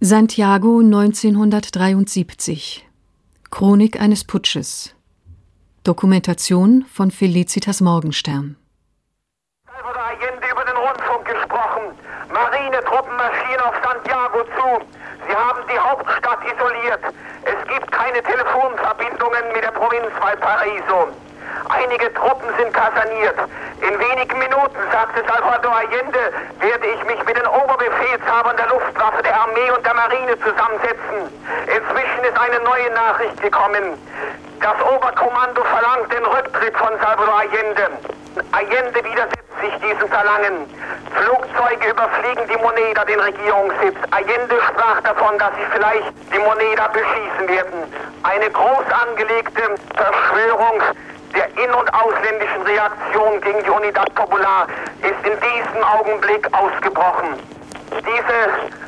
Santiago 1973 Chronik eines Putsches Dokumentation von Felicitas Morgenstern Salvador Allende über den Rundfunk gesprochen. Marinetruppen marschieren auf Santiago zu. Sie haben die Hauptstadt isoliert. Es gibt keine Telefonverbindungen mit der Provinz Valparaiso. Einige Truppen sind kaserniert. In wenigen Minuten, sagte Salvador Allende, werde ich mich mit den Oberbefehlshabern der Luftwaffe, der Armee und der Marine zusammensetzen. Inzwischen ist eine neue Nachricht gekommen. Das Oberkommando verlangt den Rücktritt von Salvador Allende. Allende widersetzt sich diesem Verlangen. Flugzeuge überfliegen die Moneda, den Regierungssitz. Allende sprach davon, dass sie vielleicht die Moneda beschießen werden. Eine groß angelegte Verschwörung der in- und ausländischen Reaktion gegen die Unidad Popular ist in diesem Augenblick ausgebrochen. Diese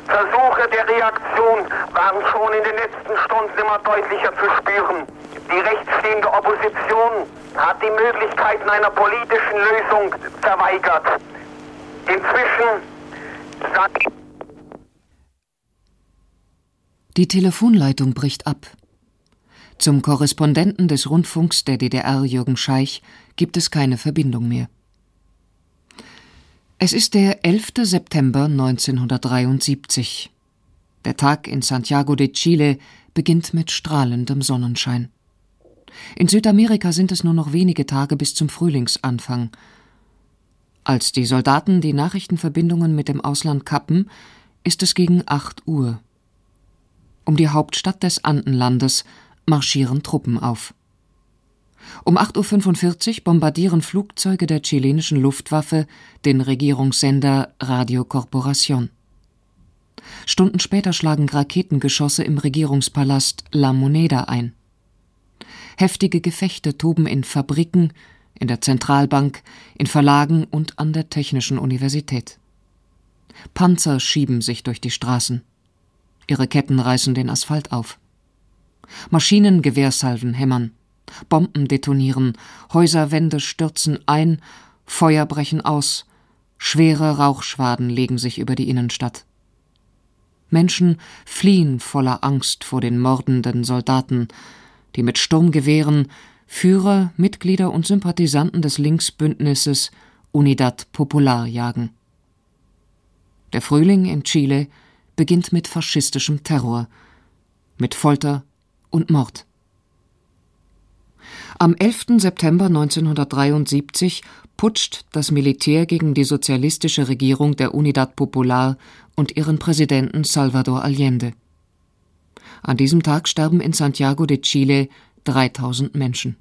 Versuche der Reaktion waren schon in den letzten Stunden immer deutlicher zu spüren. Die rechtsstehende Opposition hat die Möglichkeiten einer politischen Lösung verweigert. Inzwischen sagt Die Telefonleitung bricht ab. Zum Korrespondenten des Rundfunks der DDR Jürgen Scheich gibt es keine Verbindung mehr. Es ist der 11. September 1973. Der Tag in Santiago de Chile beginnt mit strahlendem Sonnenschein. In Südamerika sind es nur noch wenige Tage bis zum Frühlingsanfang. Als die Soldaten die Nachrichtenverbindungen mit dem Ausland kappen, ist es gegen 8 Uhr. Um die Hauptstadt des Andenlandes marschieren Truppen auf. Um 8.45 Uhr bombardieren Flugzeuge der chilenischen Luftwaffe den Regierungssender Radio Corporación. Stunden später schlagen Raketengeschosse im Regierungspalast La Moneda ein. Heftige Gefechte toben in Fabriken, in der Zentralbank, in Verlagen und an der Technischen Universität. Panzer schieben sich durch die Straßen. Ihre Ketten reißen den Asphalt auf. Maschinengewehrsalven hämmern, Bomben detonieren, Häuserwände stürzen ein, Feuer brechen aus, schwere Rauchschwaden legen sich über die Innenstadt. Menschen fliehen voller Angst vor den mordenden Soldaten, die mit Sturmgewehren Führer, Mitglieder und Sympathisanten des Linksbündnisses Unidad Popular jagen. Der Frühling in Chile beginnt mit faschistischem Terror, mit Folter und Mord. Am 11. September 1973 putscht das Militär gegen die sozialistische Regierung der Unidad Popular und ihren Präsidenten Salvador Allende. An diesem Tag sterben in Santiago de Chile 3000 Menschen.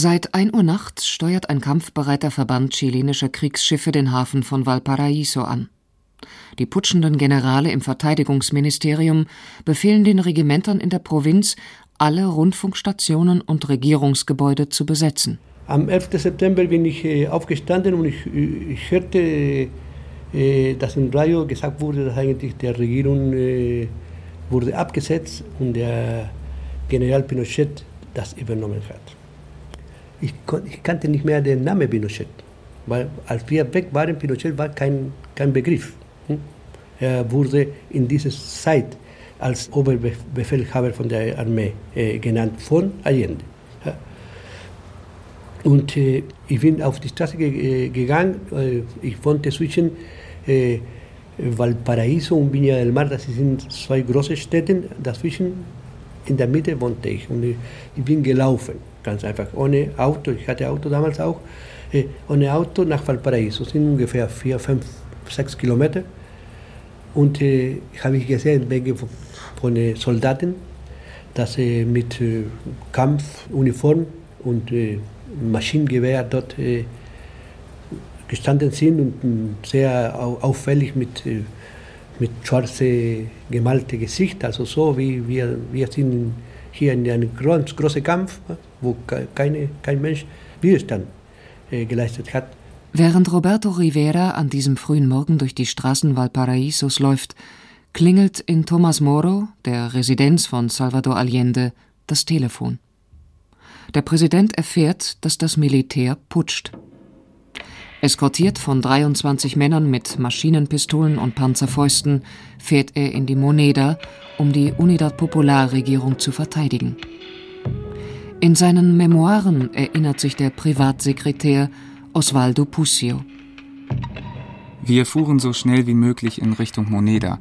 Seit 1 Uhr nachts steuert ein kampfbereiter Verband chilenischer Kriegsschiffe den Hafen von Valparaiso an. Die putschenden Generale im Verteidigungsministerium befehlen den Regimentern in der Provinz, alle Rundfunkstationen und Regierungsgebäude zu besetzen. Am 11. September bin ich äh, aufgestanden und ich, ich hörte, äh, dass im Radio gesagt wurde, dass eigentlich der Regierung äh, wurde abgesetzt und der General Pinochet das übernommen hat ich, ich kannte nicht mehr den Namen Pinochet. Weil als wir weg waren, Pinochet war kein, kein Begriff. Hm? Er wurde in dieser Zeit als Oberbefehlshaber von der Armee äh, genannt, von Allende. Ja. Und äh, ich bin auf die Straße ge äh, gegangen, äh, ich wohnte zwischen äh, Valparaiso und Viña del Mar, das sind zwei große Städte, dazwischen in der Mitte wohnte ich und ich bin gelaufen ganz einfach, ohne Auto, ich hatte Auto damals auch, äh, ohne Auto nach Valparaiso, das sind ungefähr vier, fünf, sechs Kilometer. Und äh, habe ich gesehen, Menge von, von äh, Soldaten, dass äh, mit Kampfuniform und Maschinengewehr dort gestanden sind und sehr auffällig mit, mit schwarze gemalte Gesicht, also so wie wir, wir sind hier in einem großen Kampf, wo keine, kein Mensch Widerstand äh, geleistet hat. Während Roberto Rivera an diesem frühen Morgen durch die Straßen Valparaisos läuft, klingelt in Thomas Moro, der Residenz von Salvador Allende, das Telefon. Der Präsident erfährt, dass das Militär putscht. Eskortiert von 23 Männern mit Maschinenpistolen und Panzerfäusten fährt er in die Moneda, um die Unidad Popular Regierung zu verteidigen. In seinen Memoiren erinnert sich der Privatsekretär Osvaldo Puccio. Wir fuhren so schnell wie möglich in Richtung Moneda.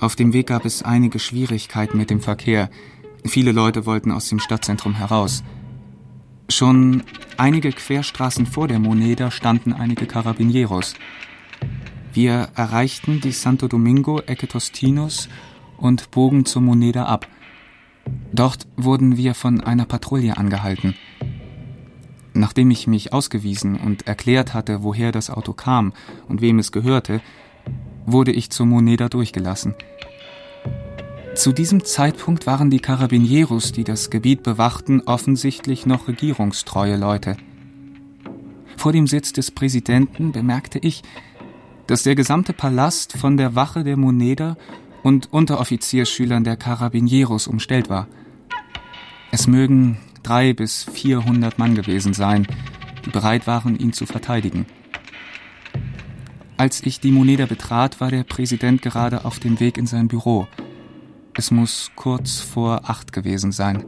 Auf dem Weg gab es einige Schwierigkeiten mit dem Verkehr. Viele Leute wollten aus dem Stadtzentrum heraus. Schon einige Querstraßen vor der Moneda standen einige Carabinieros. Wir erreichten die Santo Domingo Ecke Tostinos und bogen zur Moneda ab. Dort wurden wir von einer Patrouille angehalten. Nachdem ich mich ausgewiesen und erklärt hatte, woher das Auto kam und wem es gehörte, wurde ich zur Moneda durchgelassen. Zu diesem Zeitpunkt waren die Carabinieros, die das Gebiet bewachten, offensichtlich noch regierungstreue Leute. Vor dem Sitz des Präsidenten bemerkte ich, dass der gesamte Palast von der Wache der Moneda und Unteroffizierschülern der Carabinieros umstellt war. Es mögen drei bis vierhundert Mann gewesen sein, die bereit waren, ihn zu verteidigen. Als ich die Moneda betrat, war der Präsident gerade auf dem Weg in sein Büro – es muss kurz vor acht gewesen sein.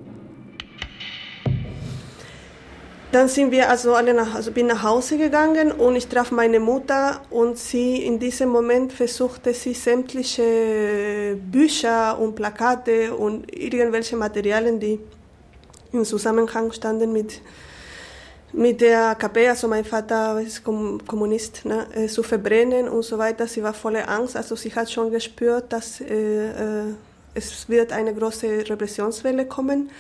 Dann sind wir also alle nach, also bin nach Hause gegangen und ich traf meine Mutter und sie in diesem Moment versuchte sie sämtliche Bücher und Plakate und irgendwelche Materialien, die im Zusammenhang standen mit mit der KP, also mein Vater ist Kommunist, ne, äh, zu verbrennen und so weiter. Sie war voller Angst, also sie hat schon gespürt, dass äh, äh es wird eine große Repressionswelle kommen.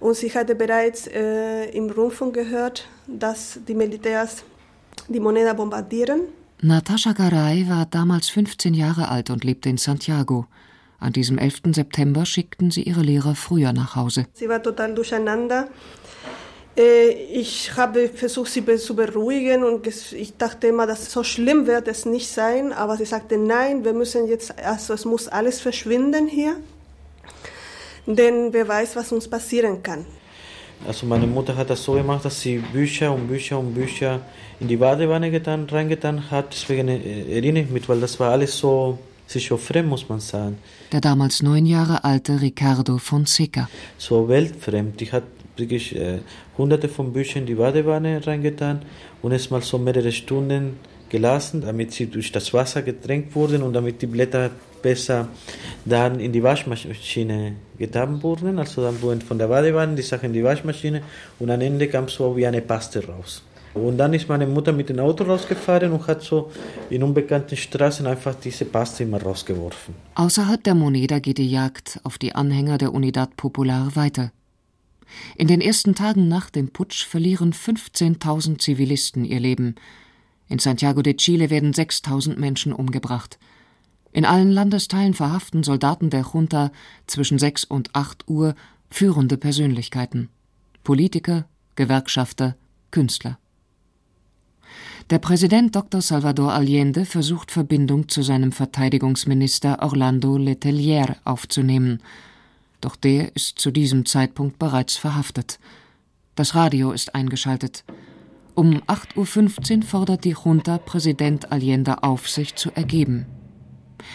Und sie hatte bereits äh, im Rundfunk gehört, dass die Militärs die Moneda bombardieren. Natascha Garay war damals 15 Jahre alt und lebte in Santiago. An diesem 11. September schickten sie ihre Lehrer früher nach Hause. Sie war total durcheinander. Äh, ich habe versucht, sie zu beruhigen und ich dachte immer, dass so schlimm wird es nicht sein. Aber sie sagte, nein, wir müssen jetzt, also es muss alles verschwinden hier denn wer weiß, was uns passieren kann. Also meine Mutter hat das so gemacht, dass sie Bücher und Bücher und Bücher in die Badewanne getan, reingetan hat. Deswegen äh, erinnere ich mich, weil das war alles so sicher fremd, muss man sagen. Der damals neun Jahre alte Ricardo Fonseca. So weltfremd. Die hat wirklich äh, hunderte von Büchern in die Badewanne reingetan und es mal so mehrere Stunden gelassen, damit sie durch das Wasser getränkt wurden und damit die Blätter besser dann in die Waschmaschine getan wurden. Also dann wurden von der Badewanne die Sachen in die Waschmaschine und am Ende kam so wie eine Paste raus. Und dann ist meine Mutter mit dem Auto rausgefahren und hat so in unbekannten Straßen einfach diese Paste immer rausgeworfen. Außerhalb der Moneda geht die Jagd auf die Anhänger der Unidad Popular weiter. In den ersten Tagen nach dem Putsch verlieren 15.000 Zivilisten ihr Leben. In Santiago de Chile werden 6.000 Menschen umgebracht. In allen Landesteilen verhaften Soldaten der Junta zwischen 6 und 8 Uhr führende Persönlichkeiten. Politiker, Gewerkschafter, Künstler. Der Präsident Dr. Salvador Allende versucht Verbindung zu seinem Verteidigungsminister Orlando Letelier aufzunehmen. Doch der ist zu diesem Zeitpunkt bereits verhaftet. Das Radio ist eingeschaltet. Um 8.15 Uhr fordert die Junta Präsident Allende auf, sich zu ergeben.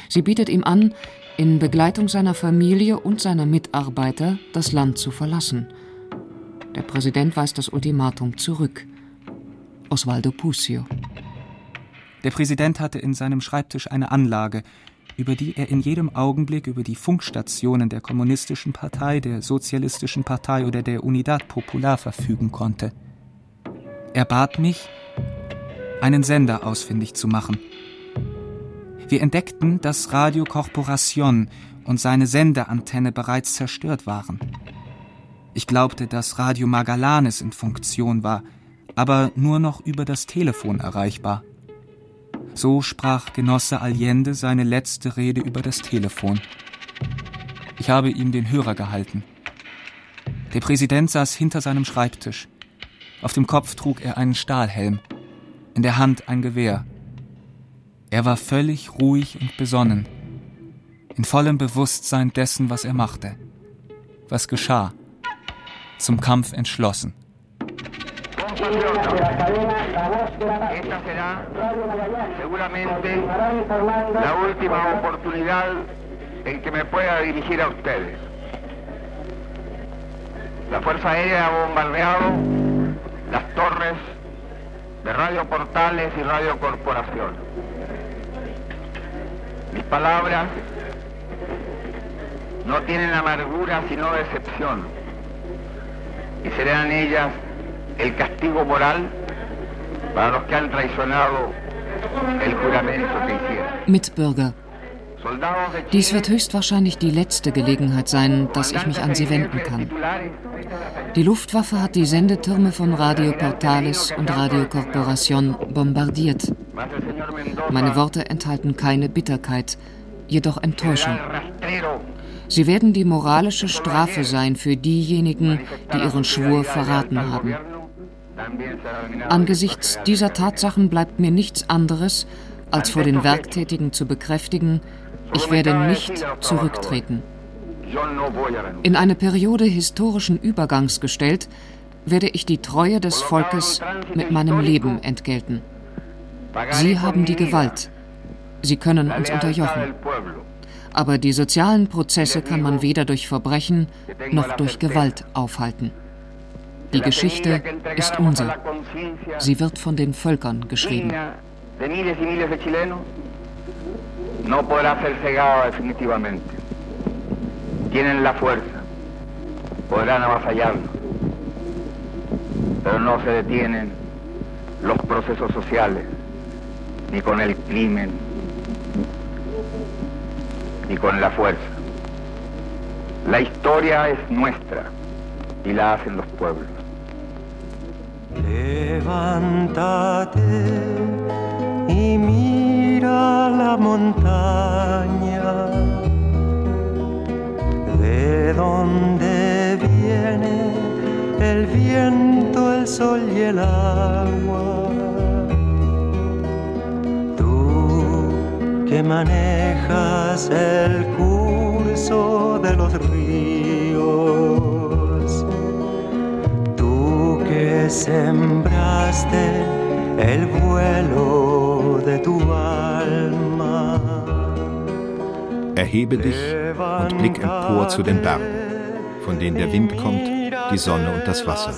Sie bietet ihm an, in Begleitung seiner Familie und seiner Mitarbeiter das Land zu verlassen. Der Präsident weist das Ultimatum zurück. Osvaldo Puccio. Der Präsident hatte in seinem Schreibtisch eine Anlage, über die er in jedem Augenblick über die Funkstationen der Kommunistischen Partei, der Sozialistischen Partei oder der Unidad Popular verfügen konnte. Er bat mich, einen Sender ausfindig zu machen – wir entdeckten, dass Radio Corporación und seine Sendeantenne bereits zerstört waren. Ich glaubte, dass Radio Magallanes in Funktion war, aber nur noch über das Telefon erreichbar. So sprach Genosse Allende seine letzte Rede über das Telefon. Ich habe ihm den Hörer gehalten. Der Präsident saß hinter seinem Schreibtisch. Auf dem Kopf trug er einen Stahlhelm, in der Hand ein Gewehr. Er war völlig ruhig und besonnen, in vollem Bewusstsein dessen, was er machte, was geschah. zum Kampf entschlossen. Esta será seguramente la última oportunidad en que me pueda dirigir a ustedes. La Fuerza Aérea ha bombardeado las torres de Radio Portales y Radio Corporación. Mis palabras no tienen amargura sino decepción y serán ellas el castigo moral para los que han traicionado el juramento que hicieron. Mitbürger. Dies wird höchstwahrscheinlich die letzte Gelegenheit sein, dass ich mich an Sie wenden kann. Die Luftwaffe hat die Sendetürme von Radio Portales und Radio Corporación bombardiert. Meine Worte enthalten keine Bitterkeit, jedoch Enttäuschung. Sie werden die moralische Strafe sein für diejenigen, die ihren Schwur verraten haben. Angesichts dieser Tatsachen bleibt mir nichts anderes, als vor den Werktätigen zu bekräftigen, ich werde nicht zurücktreten. In eine Periode historischen Übergangs gestellt, werde ich die Treue des Volkes mit meinem Leben entgelten. Sie haben die Gewalt. Sie können uns unterjochen. Aber die sozialen Prozesse kann man weder durch Verbrechen noch durch Gewalt aufhalten. Die Geschichte ist unser. Sie wird von den Völkern geschrieben. No podrá ser cegada definitivamente. Tienen la fuerza, podrán avasallarnos, pero no se detienen los procesos sociales, ni con el crimen, ni con la fuerza. La historia es nuestra y la hacen los pueblos. Levántate y mira la montaña, de donde viene el viento, el sol y el agua. Tú que manejas el curso de los ríos, tú que sembraste el vuelo de tu alma. Erhebe dich und blick empor zu den Bergen, von denen der Wind kommt, die Sonne und das Wasser.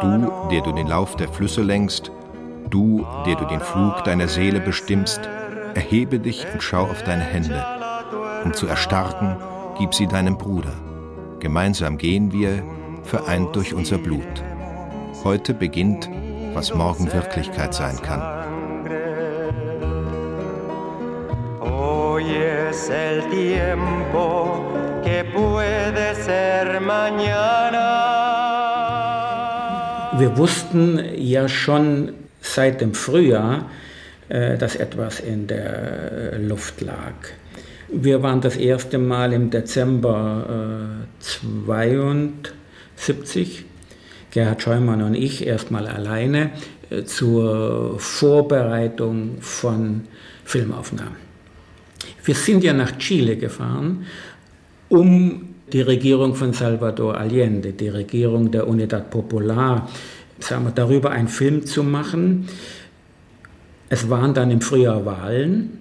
Du, der du den Lauf der Flüsse lenkst, du, der du den Flug deiner Seele bestimmst, erhebe dich und schau auf deine Hände. Um zu erstarken, gib sie deinem Bruder. Gemeinsam gehen wir, vereint durch unser Blut. Heute beginnt was morgen Wirklichkeit sein kann. Mañana. Wir wussten ja schon seit dem Frühjahr, äh, dass etwas in der Luft lag. Wir waren das erste Mal im Dezember 1972 Gerhard Scheumann und ich erstmal alleine äh, zur Vorbereitung von Filmaufnahmen. Wir sind ja nach Chile gefahren, um die Regierung von Salvador Allende, die Regierung der Unidad Popular, sagen wir, darüber einen Film zu machen. Es waren dann im Frühjahr Wahlen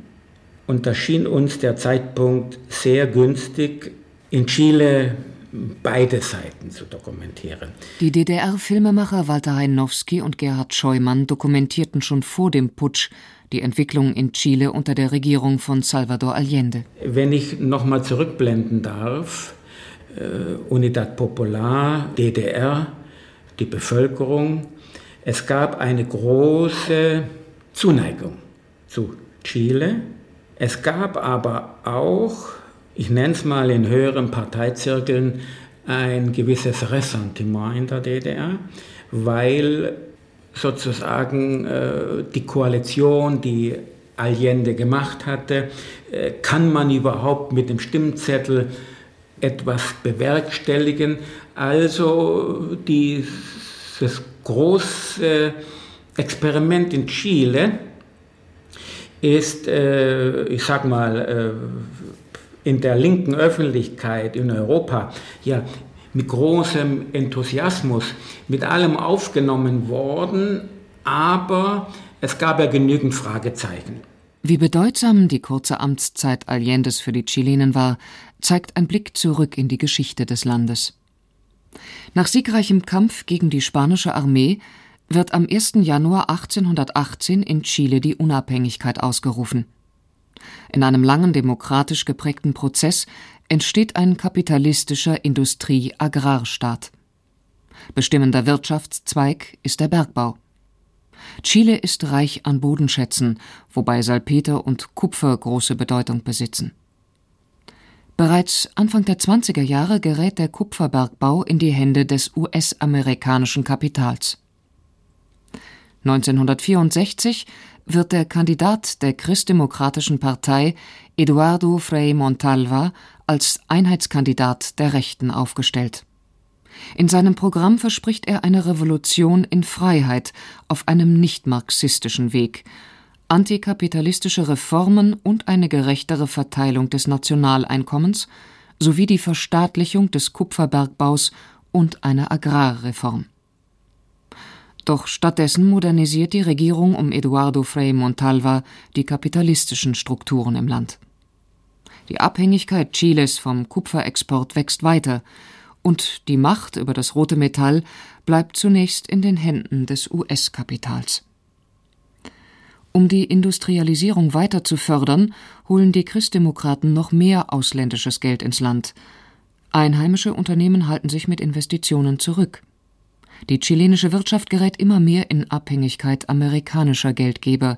und da schien uns der Zeitpunkt sehr günstig, in Chile beide Seiten zu dokumentieren. Die DDR-Filmemacher Walter Heinowski und Gerhard Scheumann dokumentierten schon vor dem Putsch die Entwicklung in Chile unter der Regierung von Salvador Allende. Wenn ich nochmal zurückblenden darf, äh, Unidad Popular, DDR, die Bevölkerung, es gab eine große Zuneigung zu Chile. Es gab aber auch ich nenne es mal in höheren Parteizirkeln, ein gewisses Ressentiment in der DDR, weil sozusagen äh, die Koalition, die Allende gemacht hatte, äh, kann man überhaupt mit dem Stimmzettel etwas bewerkstelligen. Also dieses große Experiment in Chile ist, äh, ich sag mal, äh, in der linken Öffentlichkeit in Europa ja mit großem Enthusiasmus, mit allem aufgenommen worden, aber es gab ja genügend Fragezeichen. Wie bedeutsam die kurze Amtszeit Allendes für die Chilenen war, zeigt ein Blick zurück in die Geschichte des Landes. Nach siegreichem Kampf gegen die spanische Armee wird am 1. Januar 1818 in Chile die Unabhängigkeit ausgerufen. In einem langen demokratisch geprägten Prozess entsteht ein kapitalistischer Industrie-Agrarstaat. Bestimmender Wirtschaftszweig ist der Bergbau. Chile ist reich an Bodenschätzen, wobei Salpeter und Kupfer große Bedeutung besitzen. Bereits Anfang der 20er Jahre gerät der Kupferbergbau in die Hände des US-amerikanischen Kapitals. 1964 wird der Kandidat der christdemokratischen Partei Eduardo Frei Montalva als Einheitskandidat der Rechten aufgestellt. In seinem Programm verspricht er eine Revolution in Freiheit auf einem nicht marxistischen Weg, antikapitalistische Reformen und eine gerechtere Verteilung des Nationaleinkommens sowie die Verstaatlichung des Kupferbergbaus und eine Agrarreform. Doch stattdessen modernisiert die Regierung um Eduardo Frei Montalva die kapitalistischen Strukturen im Land. Die Abhängigkeit Chiles vom Kupferexport wächst weiter und die Macht über das rote Metall bleibt zunächst in den Händen des US-Kapitals. Um die Industrialisierung weiter zu fördern, holen die Christdemokraten noch mehr ausländisches Geld ins Land. Einheimische Unternehmen halten sich mit Investitionen zurück. Die chilenische Wirtschaft gerät immer mehr in Abhängigkeit amerikanischer Geldgeber.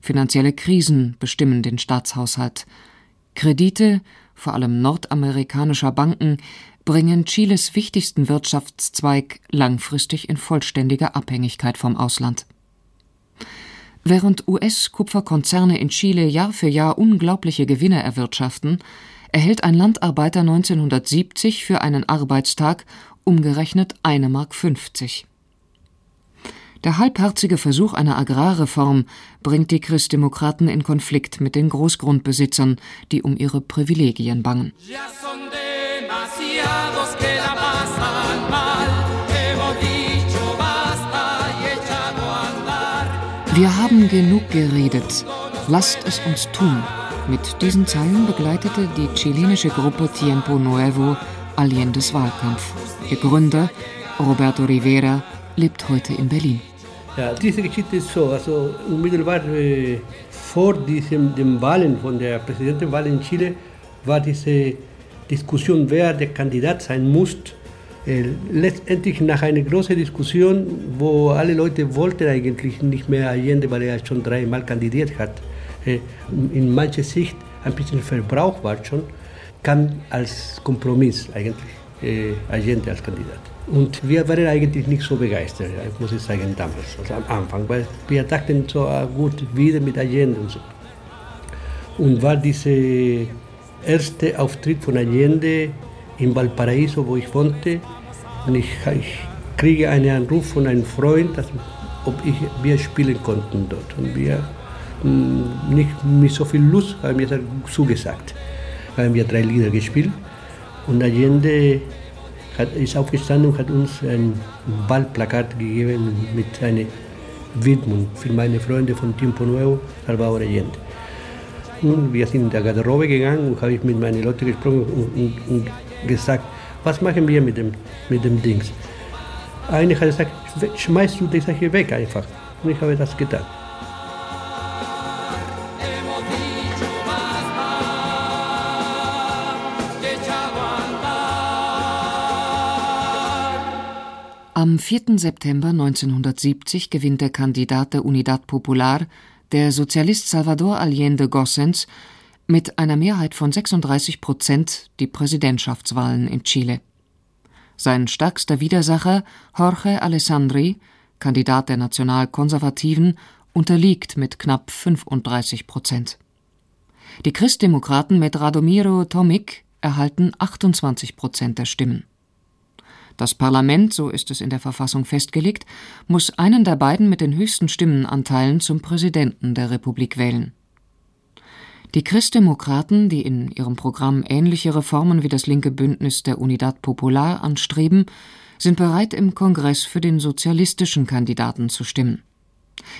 Finanzielle Krisen bestimmen den Staatshaushalt. Kredite, vor allem nordamerikanischer Banken, bringen Chiles wichtigsten Wirtschaftszweig langfristig in vollständige Abhängigkeit vom Ausland. Während US-Kupferkonzerne in Chile Jahr für Jahr unglaubliche Gewinne erwirtschaften, erhält ein Landarbeiter 1970 für einen Arbeitstag umgerechnet 1,50 Mark. Der halbherzige Versuch einer Agrarreform bringt die Christdemokraten in Konflikt mit den Großgrundbesitzern, die um ihre Privilegien bangen. Wir haben genug geredet. Lasst es uns tun. Mit diesen Zeilen begleitete die chilenische Gruppe Tiempo Nuevo Allendes Wahlkampf. Ihr Gründer, Roberto Rivera, lebt heute in Berlin. Ja, diese Geschichte ist so, also unmittelbar äh, vor diesem, den Wahlen von der Präsidentenwahl in Chile war diese Diskussion, wer der Kandidat sein muss. Äh, letztendlich nach einer großen Diskussion, wo alle Leute wollten eigentlich nicht mehr Allende, weil er schon dreimal kandidiert hat. Äh, in mancher Sicht ein bisschen Verbrauch war schon, kam als Kompromiss eigentlich äh, Allende als Kandidat. Und wir waren eigentlich nicht so begeistert, muss ich sagen, damals, also am Anfang, weil wir dachten so, ah, gut, wieder mit Allende und so. Und war dieser erste Auftritt von Allende in Valparaiso, wo ich wohnte, und ich, ich kriege einen Anruf von einem Freund, dass, ob ich, wir spielen konnten dort. Und wir mm, nicht mit so viel Lust haben wir zugesagt. Haben wir drei Lieder gespielt und Allende hat, ist aufgestanden und hat uns ein Wahlplakat gegeben mit einer Widmung für meine Freunde von Tiempo Nuevo, Salvador Allende. Und wir sind in der Garderobe gegangen und habe ich mit meinen Leuten gesprochen und, und, und, gesagt, was machen wir mit dem, mit dem Dings? Einer hat gesagt, schmeißt du die Sache weg einfach. Und ich habe das getan. Am 4. September 1970 gewinnt der Kandidat der Unidad Popular, der Sozialist Salvador Allende Gossens, mit einer Mehrheit von 36 Prozent die Präsidentschaftswahlen in Chile. Sein stärkster Widersacher, Jorge Alessandri, Kandidat der Nationalkonservativen, unterliegt mit knapp 35 Prozent. Die Christdemokraten mit Radomiro Tomic erhalten 28 Prozent der Stimmen. Das Parlament, so ist es in der Verfassung festgelegt, muss einen der beiden mit den höchsten Stimmenanteilen zum Präsidenten der Republik wählen. Die Christdemokraten, die in ihrem Programm ähnliche Reformen wie das linke Bündnis der Unidad Popular anstreben, sind bereit, im Kongress für den sozialistischen Kandidaten zu stimmen.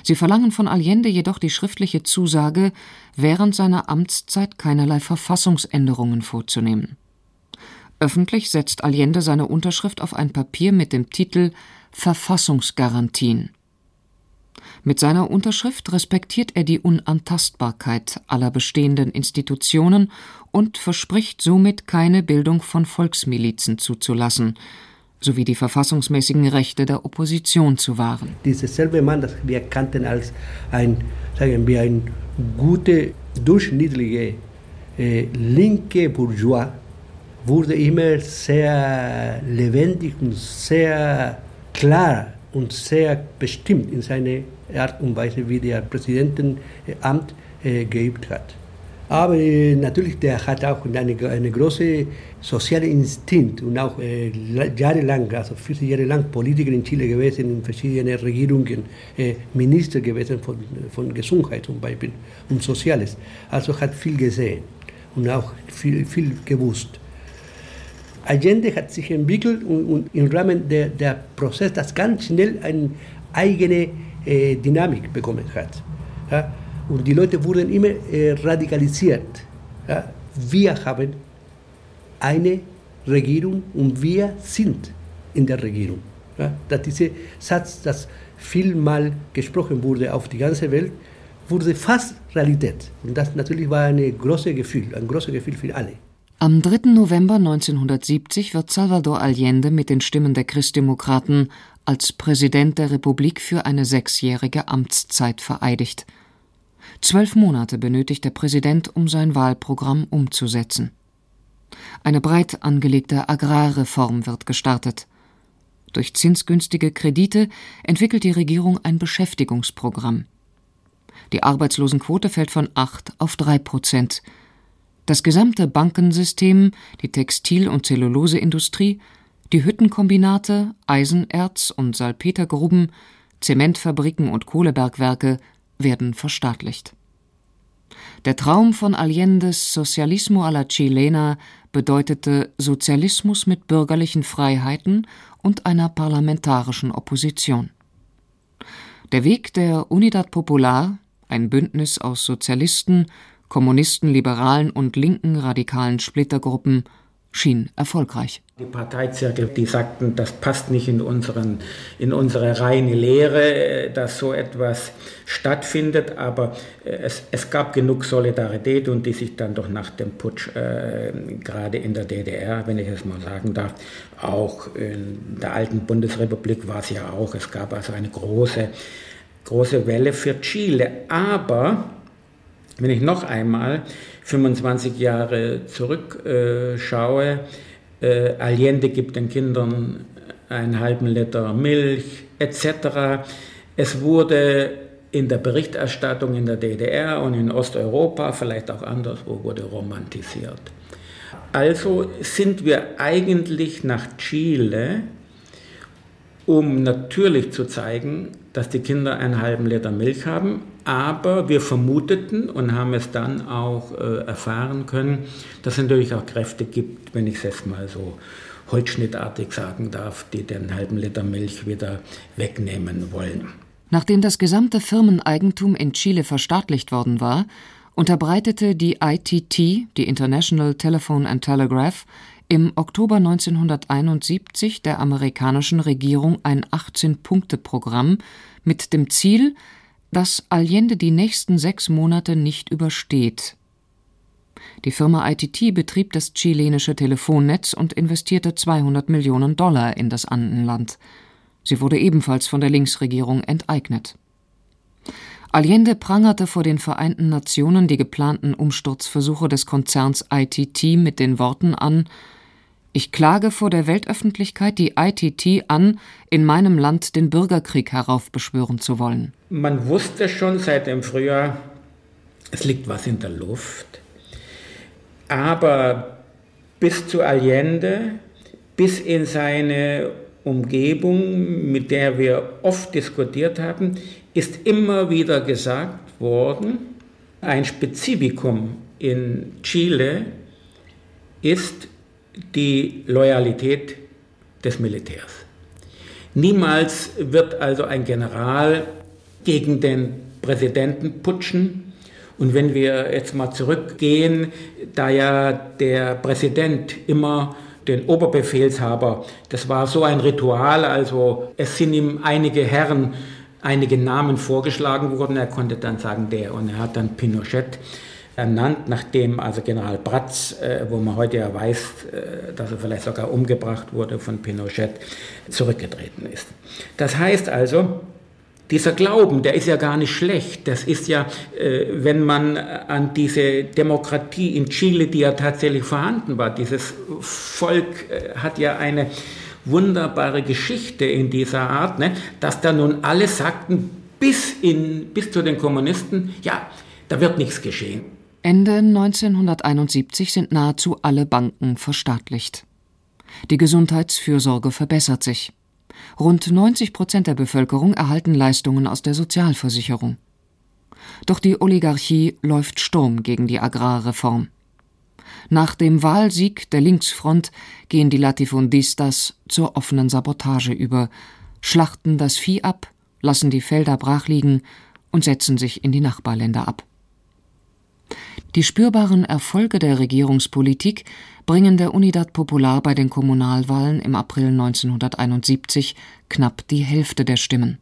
Sie verlangen von Allende jedoch die schriftliche Zusage, während seiner Amtszeit keinerlei Verfassungsänderungen vorzunehmen. Öffentlich setzt Allende seine Unterschrift auf ein Papier mit dem Titel Verfassungsgarantien. Mit seiner Unterschrift respektiert er die Unantastbarkeit aller bestehenden Institutionen und verspricht somit keine Bildung von Volksmilizen zuzulassen, sowie die verfassungsmäßigen Rechte der Opposition zu wahren. Dieser selbe Mann, das wir kannten als ein, sagen wir, ein guter, durchschnittlicher äh, linke Bourgeois, wurde immer sehr lebendig und sehr klar und sehr bestimmt in seiner Art und Weise, wie der Präsidentenamt äh, geübt hat. Aber äh, natürlich, der hat auch eine, eine große soziale Instinkt und auch äh, jahrelang, also 40 Jahre lang Politiker in Chile gewesen, in verschiedenen Regierungen, äh, Minister gewesen von, von Gesundheit zum Beispiel und Soziales. Also hat viel gesehen und auch viel, viel gewusst. Allende hat sich entwickelt und, und im Rahmen der, der Prozess, das ganz schnell eine eigene äh, Dynamik bekommen hat. Ja? Und die Leute wurden immer äh, radikalisiert. Ja? Wir haben eine Regierung und wir sind in der Regierung. Ja? Dass dieser Satz, das vielmal gesprochen wurde auf die ganze Welt, wurde fast Realität. Und das natürlich war ein großes Gefühl, ein großes Gefühl für alle. Am 3. November 1970 wird Salvador Allende mit den Stimmen der Christdemokraten als Präsident der Republik für eine sechsjährige Amtszeit vereidigt. Zwölf Monate benötigt der Präsident, um sein Wahlprogramm umzusetzen. Eine breit angelegte Agrarreform wird gestartet. Durch zinsgünstige Kredite entwickelt die Regierung ein Beschäftigungsprogramm. Die Arbeitslosenquote fällt von acht auf drei Prozent. Das gesamte Bankensystem, die Textil- und Zelluloseindustrie, die Hüttenkombinate, Eisenerz- und Salpetergruben, Zementfabriken und Kohlebergwerke werden verstaatlicht. Der Traum von Allendes Socialismo a la Chilena bedeutete Sozialismus mit bürgerlichen Freiheiten und einer parlamentarischen Opposition. Der Weg der Unidad Popular, ein Bündnis aus Sozialisten, Kommunisten, Liberalen und linken radikalen Splittergruppen, schien erfolgreich. Die Parteizirkel, die sagten, das passt nicht in, unseren, in unsere reine Lehre, dass so etwas stattfindet, aber äh, es, es gab genug Solidarität und die sich dann doch nach dem Putsch, äh, gerade in der DDR, wenn ich es mal sagen darf, auch in der alten Bundesrepublik war es ja auch, es gab also eine große, große Welle für Chile, aber wenn ich noch einmal 25 Jahre zurückschaue, äh, Allende gibt den Kindern einen halben Liter Milch etc. Es wurde in der Berichterstattung in der DDR und in Osteuropa, vielleicht auch anderswo, wurde romantisiert. Also sind wir eigentlich nach Chile, um natürlich zu zeigen, dass die Kinder einen halben Liter Milch haben, aber wir vermuteten und haben es dann auch äh, erfahren können, dass es natürlich auch Kräfte gibt, wenn ich es jetzt mal so holzschnittartig sagen darf, die den halben Liter Milch wieder wegnehmen wollen. Nachdem das gesamte Firmeneigentum in Chile verstaatlicht worden war, unterbreitete die ITT, die International Telephone and Telegraph, im Oktober 1971 der amerikanischen Regierung ein 18-Punkte-Programm mit dem Ziel, dass Allende die nächsten sechs Monate nicht übersteht. Die Firma ITT betrieb das chilenische Telefonnetz und investierte 200 Millionen Dollar in das Andenland. Sie wurde ebenfalls von der Linksregierung enteignet. Allende prangerte vor den Vereinten Nationen die geplanten Umsturzversuche des Konzerns ITT mit den Worten an Ich klage vor der Weltöffentlichkeit die ITT an, in meinem Land den Bürgerkrieg heraufbeschwören zu wollen. Man wusste schon seit dem Frühjahr, es liegt was in der Luft. Aber bis zu Allende, bis in seine Umgebung, mit der wir oft diskutiert haben, ist immer wieder gesagt worden, Ein Spezifikum in Chile ist die Loyalität des Militärs. Niemals wird also ein General gegen den Präsidenten putschen. Und wenn wir jetzt mal zurückgehen, da ja der Präsident immer den Oberbefehlshaber, das war so ein Ritual, also es sind ihm einige Herren, einige Namen vorgeschlagen worden, er konnte dann sagen der und er hat dann Pinochet ernannt, nachdem also General Bratz, äh, wo man heute ja weiß, äh, dass er vielleicht sogar umgebracht wurde von Pinochet, zurückgetreten ist. Das heißt also, dieser Glauben, der ist ja gar nicht schlecht. Das ist ja, äh, wenn man an diese Demokratie in Chile, die ja tatsächlich vorhanden war, dieses Volk äh, hat ja eine wunderbare Geschichte in dieser Art, ne, dass da nun alle sagten, bis, in, bis zu den Kommunisten, ja, da wird nichts geschehen. Ende 1971 sind nahezu alle Banken verstaatlicht. Die Gesundheitsfürsorge verbessert sich. Rund 90 Prozent der Bevölkerung erhalten Leistungen aus der Sozialversicherung. Doch die Oligarchie läuft Sturm gegen die Agrarreform. Nach dem Wahlsieg der Linksfront gehen die Latifundistas zur offenen Sabotage über, schlachten das Vieh ab, lassen die Felder brachliegen und setzen sich in die Nachbarländer ab. Die spürbaren Erfolge der Regierungspolitik bringen der Unidad Popular bei den Kommunalwahlen im April 1971 knapp die Hälfte der Stimmen.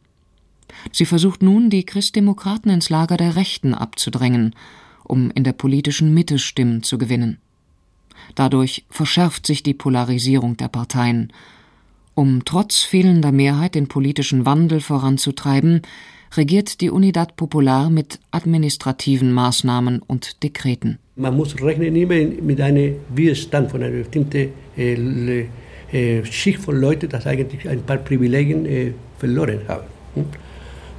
Sie versucht nun, die Christdemokraten ins Lager der Rechten abzudrängen, um in der politischen Mitte Stimmen zu gewinnen. Dadurch verschärft sich die Polarisierung der Parteien. Um trotz fehlender Mehrheit den politischen Wandel voranzutreiben, regiert die Unidad Popular mit administrativen Maßnahmen und Dekreten. Man muss rechnen immer mit einem Widerstand von einer bestimmten äh, äh, Schicht von Leuten, die eigentlich ein paar Privilegien äh, verloren haben. Hm?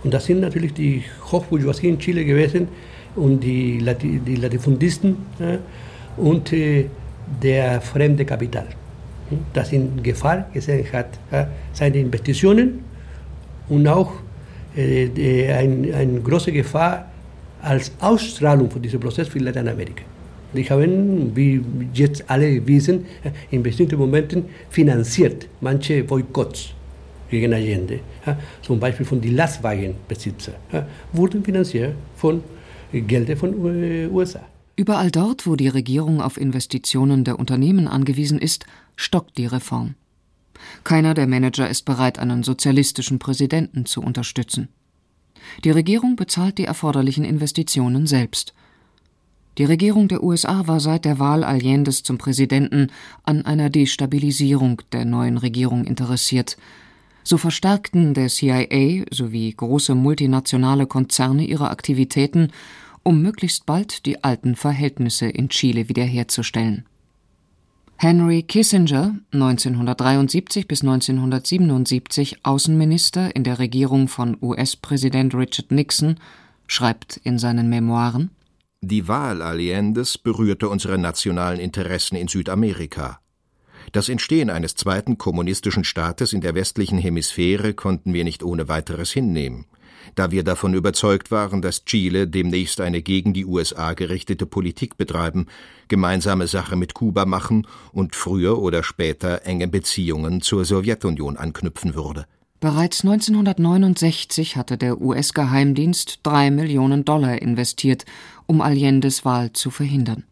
Und das sind natürlich die Hochbourgeoisie in Chile gewesen und die, Lati die Latifundisten und äh, der fremde Kapital, hm? das in Gefahr gesehen hat, seine Investitionen und auch äh, ein, eine große Gefahr als Ausstrahlung von diesem Prozess für Lateinamerika. Die haben, wie jetzt alle wissen, in bestimmten Momenten finanziert manche Boykotts gegen Allende. Zum Beispiel von den Lastwagenbesitzern wurden finanziert von Geldern von USA. Überall dort, wo die Regierung auf Investitionen der Unternehmen angewiesen ist, stockt die Reform. Keiner der Manager ist bereit, einen sozialistischen Präsidenten zu unterstützen. Die Regierung bezahlt die erforderlichen Investitionen selbst. Die Regierung der USA war seit der Wahl Allendes zum Präsidenten an einer Destabilisierung der neuen Regierung interessiert. So verstärkten der CIA sowie große multinationale Konzerne ihre Aktivitäten, um möglichst bald die alten Verhältnisse in Chile wiederherzustellen. Henry Kissinger, 1973 bis 1977 Außenminister in der Regierung von US-Präsident Richard Nixon, schreibt in seinen Memoiren Die Wahl Allendes berührte unsere nationalen Interessen in Südamerika. Das Entstehen eines zweiten kommunistischen Staates in der westlichen Hemisphäre konnten wir nicht ohne weiteres hinnehmen da wir davon überzeugt waren, dass Chile demnächst eine gegen die USA gerichtete Politik betreiben, gemeinsame Sache mit Kuba machen und früher oder später enge Beziehungen zur Sowjetunion anknüpfen würde. Bereits 1969 hatte der US-Geheimdienst drei Millionen Dollar investiert, um Allendes Wahl zu verhindern.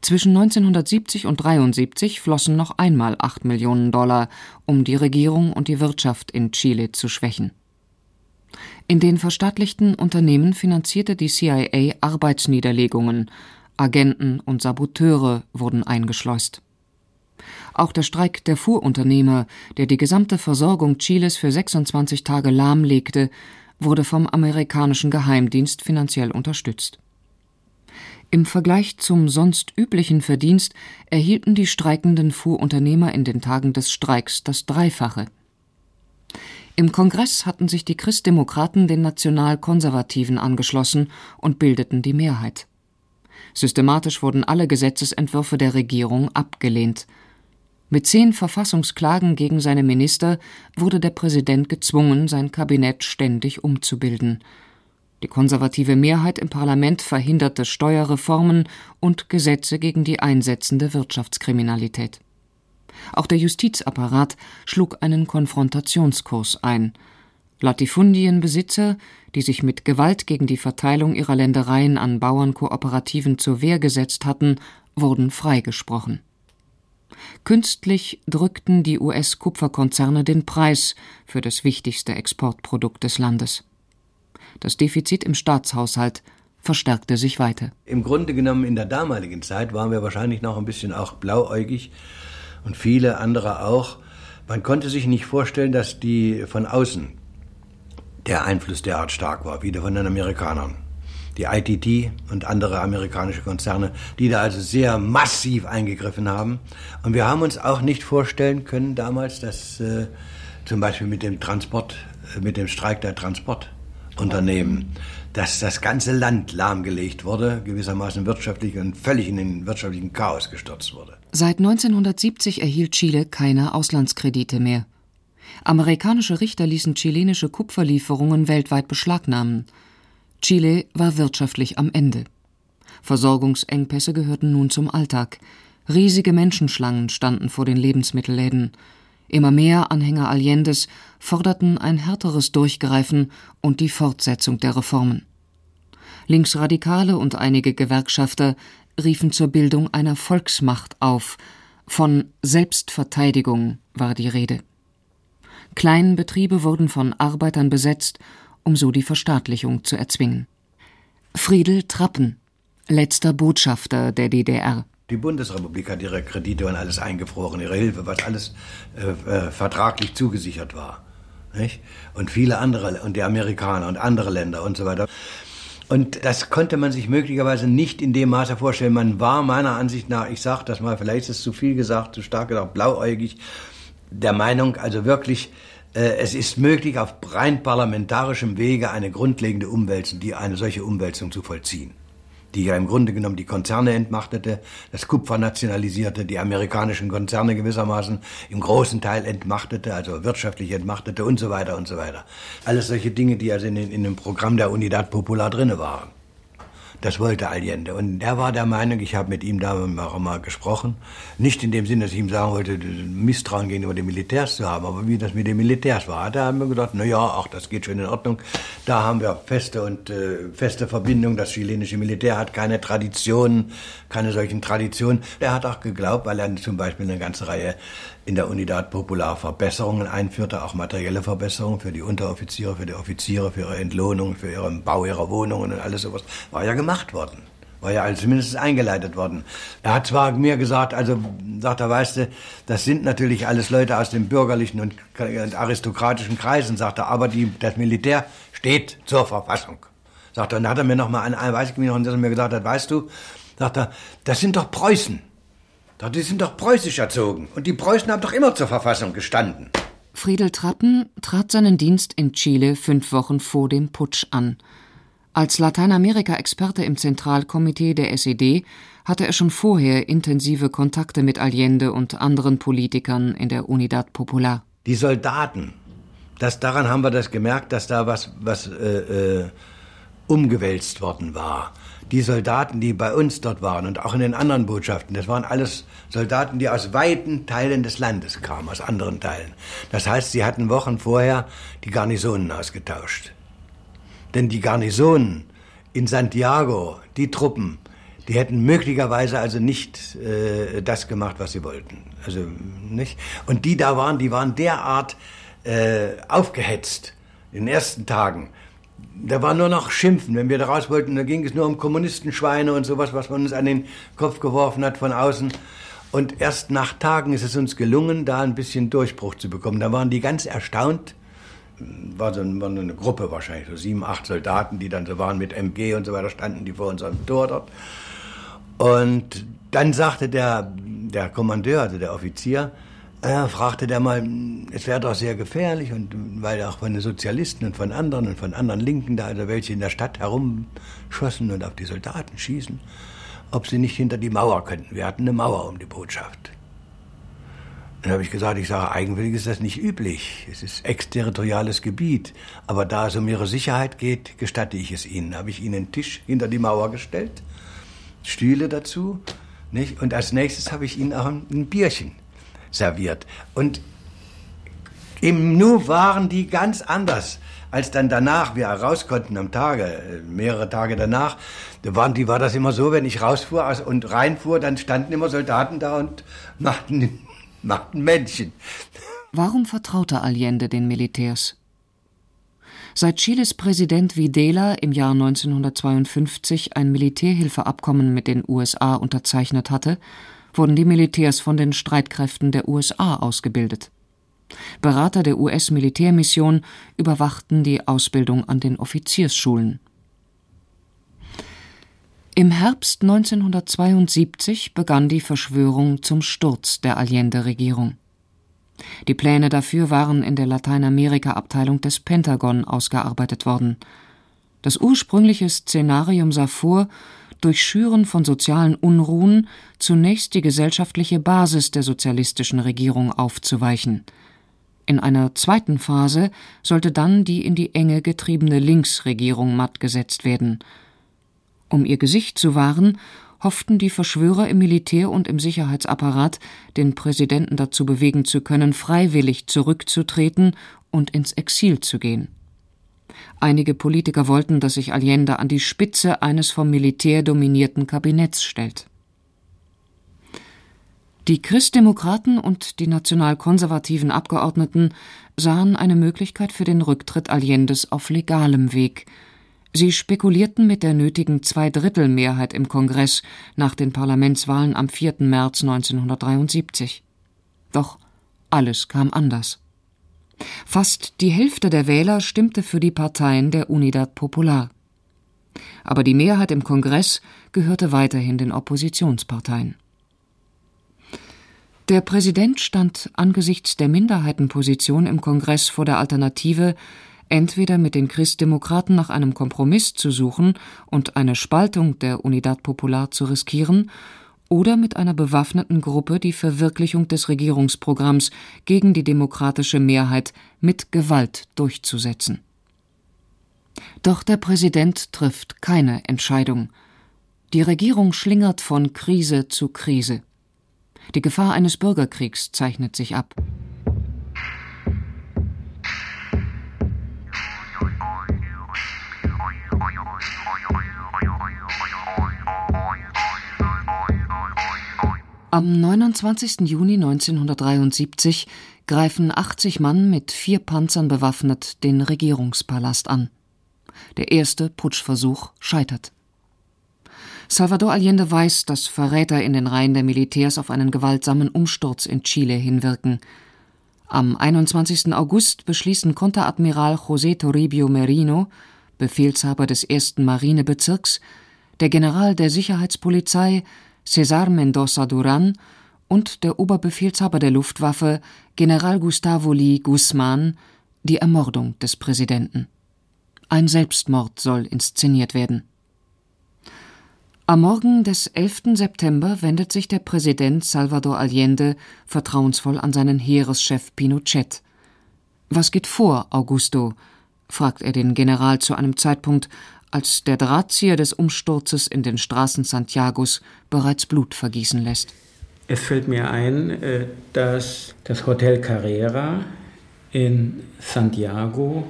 Zwischen 1970 und 1973 flossen noch einmal acht Millionen Dollar, um die Regierung und die Wirtschaft in Chile zu schwächen. In den verstaatlichten Unternehmen finanzierte die CIA Arbeitsniederlegungen, Agenten und Saboteure wurden eingeschleust. Auch der Streik der Fuhrunternehmer, der die gesamte Versorgung Chiles für 26 Tage lahmlegte, wurde vom amerikanischen Geheimdienst finanziell unterstützt. Im Vergleich zum sonst üblichen Verdienst erhielten die streikenden Fuhrunternehmer in den Tagen des Streiks das Dreifache. Im Kongress hatten sich die Christdemokraten den Nationalkonservativen angeschlossen und bildeten die Mehrheit. Systematisch wurden alle Gesetzesentwürfe der Regierung abgelehnt. Mit zehn Verfassungsklagen gegen seine Minister wurde der Präsident gezwungen, sein Kabinett ständig umzubilden. Die konservative Mehrheit im Parlament verhinderte Steuerreformen und Gesetze gegen die einsetzende Wirtschaftskriminalität. Auch der Justizapparat schlug einen Konfrontationskurs ein. Latifundienbesitzer, die sich mit Gewalt gegen die Verteilung ihrer Ländereien an Bauernkooperativen zur Wehr gesetzt hatten, wurden freigesprochen. Künstlich drückten die US-Kupferkonzerne den Preis für das wichtigste Exportprodukt des Landes. Das Defizit im Staatshaushalt verstärkte sich weiter. Im Grunde genommen in der damaligen Zeit waren wir wahrscheinlich noch ein bisschen auch blauäugig und viele andere auch. Man konnte sich nicht vorstellen, dass die von außen der Einfluss derart stark war, wie der von den Amerikanern. Die ITT und andere amerikanische Konzerne, die da also sehr massiv eingegriffen haben. Und wir haben uns auch nicht vorstellen können damals, dass äh, zum Beispiel mit dem Transport, äh, mit dem Streik der Transportunternehmen, dass das ganze Land lahmgelegt wurde, gewissermaßen wirtschaftlich und völlig in den wirtschaftlichen Chaos gestürzt wurde. Seit 1970 erhielt Chile keine Auslandskredite mehr. Amerikanische Richter ließen chilenische Kupferlieferungen weltweit beschlagnahmen. Chile war wirtschaftlich am Ende. Versorgungsengpässe gehörten nun zum Alltag. Riesige Menschenschlangen standen vor den Lebensmittelläden. Immer mehr Anhänger Allendes forderten ein härteres Durchgreifen und die Fortsetzung der Reformen. Linksradikale und einige Gewerkschafter riefen zur Bildung einer Volksmacht auf. Von Selbstverteidigung war die Rede. Kleinbetriebe wurden von Arbeitern besetzt, um so die Verstaatlichung zu erzwingen. Friedel Trappen, letzter Botschafter der DDR. Die Bundesrepublik hat ihre Kredite und alles eingefroren, ihre Hilfe, was alles äh, äh, vertraglich zugesichert war. Nicht? Und viele andere, und die Amerikaner und andere Länder und so weiter. Und das konnte man sich möglicherweise nicht in dem Maße vorstellen. Man war meiner Ansicht nach, ich sage das mal, vielleicht ist es zu viel gesagt, zu stark gesagt, blauäugig, der Meinung, also wirklich, äh, es ist möglich, auf rein parlamentarischem Wege eine grundlegende Umwälzung, die eine solche Umwälzung zu vollziehen. Die ja im Grunde genommen die Konzerne entmachtete, das Kupfer nationalisierte, die amerikanischen Konzerne gewissermaßen im großen Teil entmachtete, also wirtschaftlich entmachtete und so weiter und so weiter. Alles solche Dinge, die also in, in dem Programm der Unidad Popular drinne waren. Das wollte Allende. Und er war der Meinung, ich habe mit ihm da auch mal gesprochen, nicht in dem Sinne, dass ich ihm sagen wollte, Misstrauen gegenüber den Militärs zu haben, aber wie das mit den Militärs war. Da haben wir gedacht, na ja, ach, das geht schon in Ordnung. Da haben wir feste und äh, feste Verbindung. Das chilenische Militär hat keine Traditionen, keine solchen Traditionen. Er hat auch geglaubt, weil er zum Beispiel eine ganze Reihe in der Unidad Popular Verbesserungen einführte, auch materielle Verbesserungen für die Unteroffiziere, für die Offiziere, für ihre Entlohnung, für ihren Bau ihrer Wohnungen und alles sowas, war ja gemacht worden. War ja zumindest eingeleitet worden. Er hat zwar mir gesagt, also sagt er, weißt du, das sind natürlich alles Leute aus den bürgerlichen und aristokratischen Kreisen, sagt er, aber die, das Militär steht zur Verfassung. Sagt er, und dann hat er mir noch mal, weiß ich mich noch, er mir gesagt hat, weißt du, sagt er, das sind doch Preußen. Die sind doch preußisch erzogen und die Preußen haben doch immer zur Verfassung gestanden. Friedel Trappen trat seinen Dienst in Chile fünf Wochen vor dem Putsch an. Als Lateinamerika-Experte im Zentralkomitee der SED hatte er schon vorher intensive Kontakte mit Allende und anderen Politikern in der Unidad Popular. Die Soldaten, das, daran haben wir das gemerkt, dass da was, was äh, äh, umgewälzt worden war die Soldaten, die bei uns dort waren und auch in den anderen Botschaften, das waren alles Soldaten, die aus weiten Teilen des Landes kamen, aus anderen Teilen. Das heißt, sie hatten Wochen vorher die Garnisonen ausgetauscht. Denn die Garnisonen in Santiago, die Truppen, die hätten möglicherweise also nicht äh, das gemacht, was sie wollten. Also nicht. Und die da waren, die waren derart äh, aufgehetzt in den ersten Tagen da war nur noch Schimpfen. Wenn wir da raus wollten, da ging es nur um Kommunistenschweine und sowas, was man uns an den Kopf geworfen hat von außen. Und erst nach Tagen ist es uns gelungen, da ein bisschen Durchbruch zu bekommen. Da waren die ganz erstaunt. War so eine Gruppe wahrscheinlich, so sieben, acht Soldaten, die dann so waren mit MG und so weiter, standen die vor unserem Tor dort. Und dann sagte der, der Kommandeur, also der Offizier, äh, fragte der mal, es wäre doch sehr gefährlich und weil auch von den Sozialisten und von anderen und von anderen Linken da, also welche in der Stadt herumschossen und auf die Soldaten schießen, ob sie nicht hinter die Mauer könnten. Wir hatten eine Mauer um die Botschaft. Dann habe ich gesagt, ich sage, eigenwillig ist das nicht üblich. Es ist exterritoriales Gebiet. Aber da es um Ihre Sicherheit geht, gestatte ich es Ihnen. Habe ich Ihnen einen Tisch hinter die Mauer gestellt, Stühle dazu, nicht? Und als nächstes habe ich Ihnen auch ein Bierchen serviert. Und im Nu waren die ganz anders. Als dann danach wir raus konnten am Tage, äh, mehrere Tage danach, da waren, die war das immer so, wenn ich rausfuhr und reinfuhr, dann standen immer Soldaten da und machten, machten Männchen. Warum vertraute Allende den Militärs? Seit Chiles Präsident Videla im Jahr 1952 ein Militärhilfeabkommen mit den USA unterzeichnet hatte, wurden die Militärs von den Streitkräften der USA ausgebildet. Berater der US-Militärmission überwachten die Ausbildung an den Offiziersschulen. Im Herbst 1972 begann die Verschwörung zum Sturz der Allende-Regierung. Die Pläne dafür waren in der Lateinamerika-Abteilung des Pentagon ausgearbeitet worden. Das ursprüngliche Szenarium sah vor, durch Schüren von sozialen Unruhen zunächst die gesellschaftliche Basis der sozialistischen Regierung aufzuweichen – in einer zweiten Phase sollte dann die in die Enge getriebene Linksregierung mattgesetzt werden. Um ihr Gesicht zu wahren, hofften die Verschwörer im Militär und im Sicherheitsapparat, den Präsidenten dazu bewegen zu können, freiwillig zurückzutreten und ins Exil zu gehen. Einige Politiker wollten, dass sich Allende an die Spitze eines vom Militär dominierten Kabinetts stellt. Die Christdemokraten und die nationalkonservativen Abgeordneten sahen eine Möglichkeit für den Rücktritt Allendes auf legalem Weg. Sie spekulierten mit der nötigen Zweidrittelmehrheit im Kongress nach den Parlamentswahlen am 4. März 1973. Doch alles kam anders. Fast die Hälfte der Wähler stimmte für die Parteien der Unidad Popular. Aber die Mehrheit im Kongress gehörte weiterhin den Oppositionsparteien. Der Präsident stand angesichts der Minderheitenposition im Kongress vor der Alternative, entweder mit den Christdemokraten nach einem Kompromiss zu suchen und eine Spaltung der Unidad Popular zu riskieren, oder mit einer bewaffneten Gruppe die Verwirklichung des Regierungsprogramms gegen die demokratische Mehrheit mit Gewalt durchzusetzen. Doch der Präsident trifft keine Entscheidung. Die Regierung schlingert von Krise zu Krise. Die Gefahr eines Bürgerkriegs zeichnet sich ab. Am 29. Juni 1973 greifen 80 Mann mit vier Panzern bewaffnet den Regierungspalast an. Der erste Putschversuch scheitert. Salvador Allende weiß, dass Verräter in den Reihen der Militärs auf einen gewaltsamen Umsturz in Chile hinwirken. Am 21. August beschließen Konteradmiral José Toribio Merino, Befehlshaber des 1. Marinebezirks, der General der Sicherheitspolizei César Mendoza Duran und der Oberbefehlshaber der Luftwaffe General Gustavo Lee Guzman die Ermordung des Präsidenten. Ein Selbstmord soll inszeniert werden. Am Morgen des 11. September wendet sich der Präsident Salvador Allende vertrauensvoll an seinen Heereschef Pinochet. Was geht vor, Augusto? fragt er den General zu einem Zeitpunkt, als der Drahtzieher des Umsturzes in den Straßen Santiagos bereits Blut vergießen lässt. Es fällt mir ein, äh, dass das Hotel Carrera in Santiago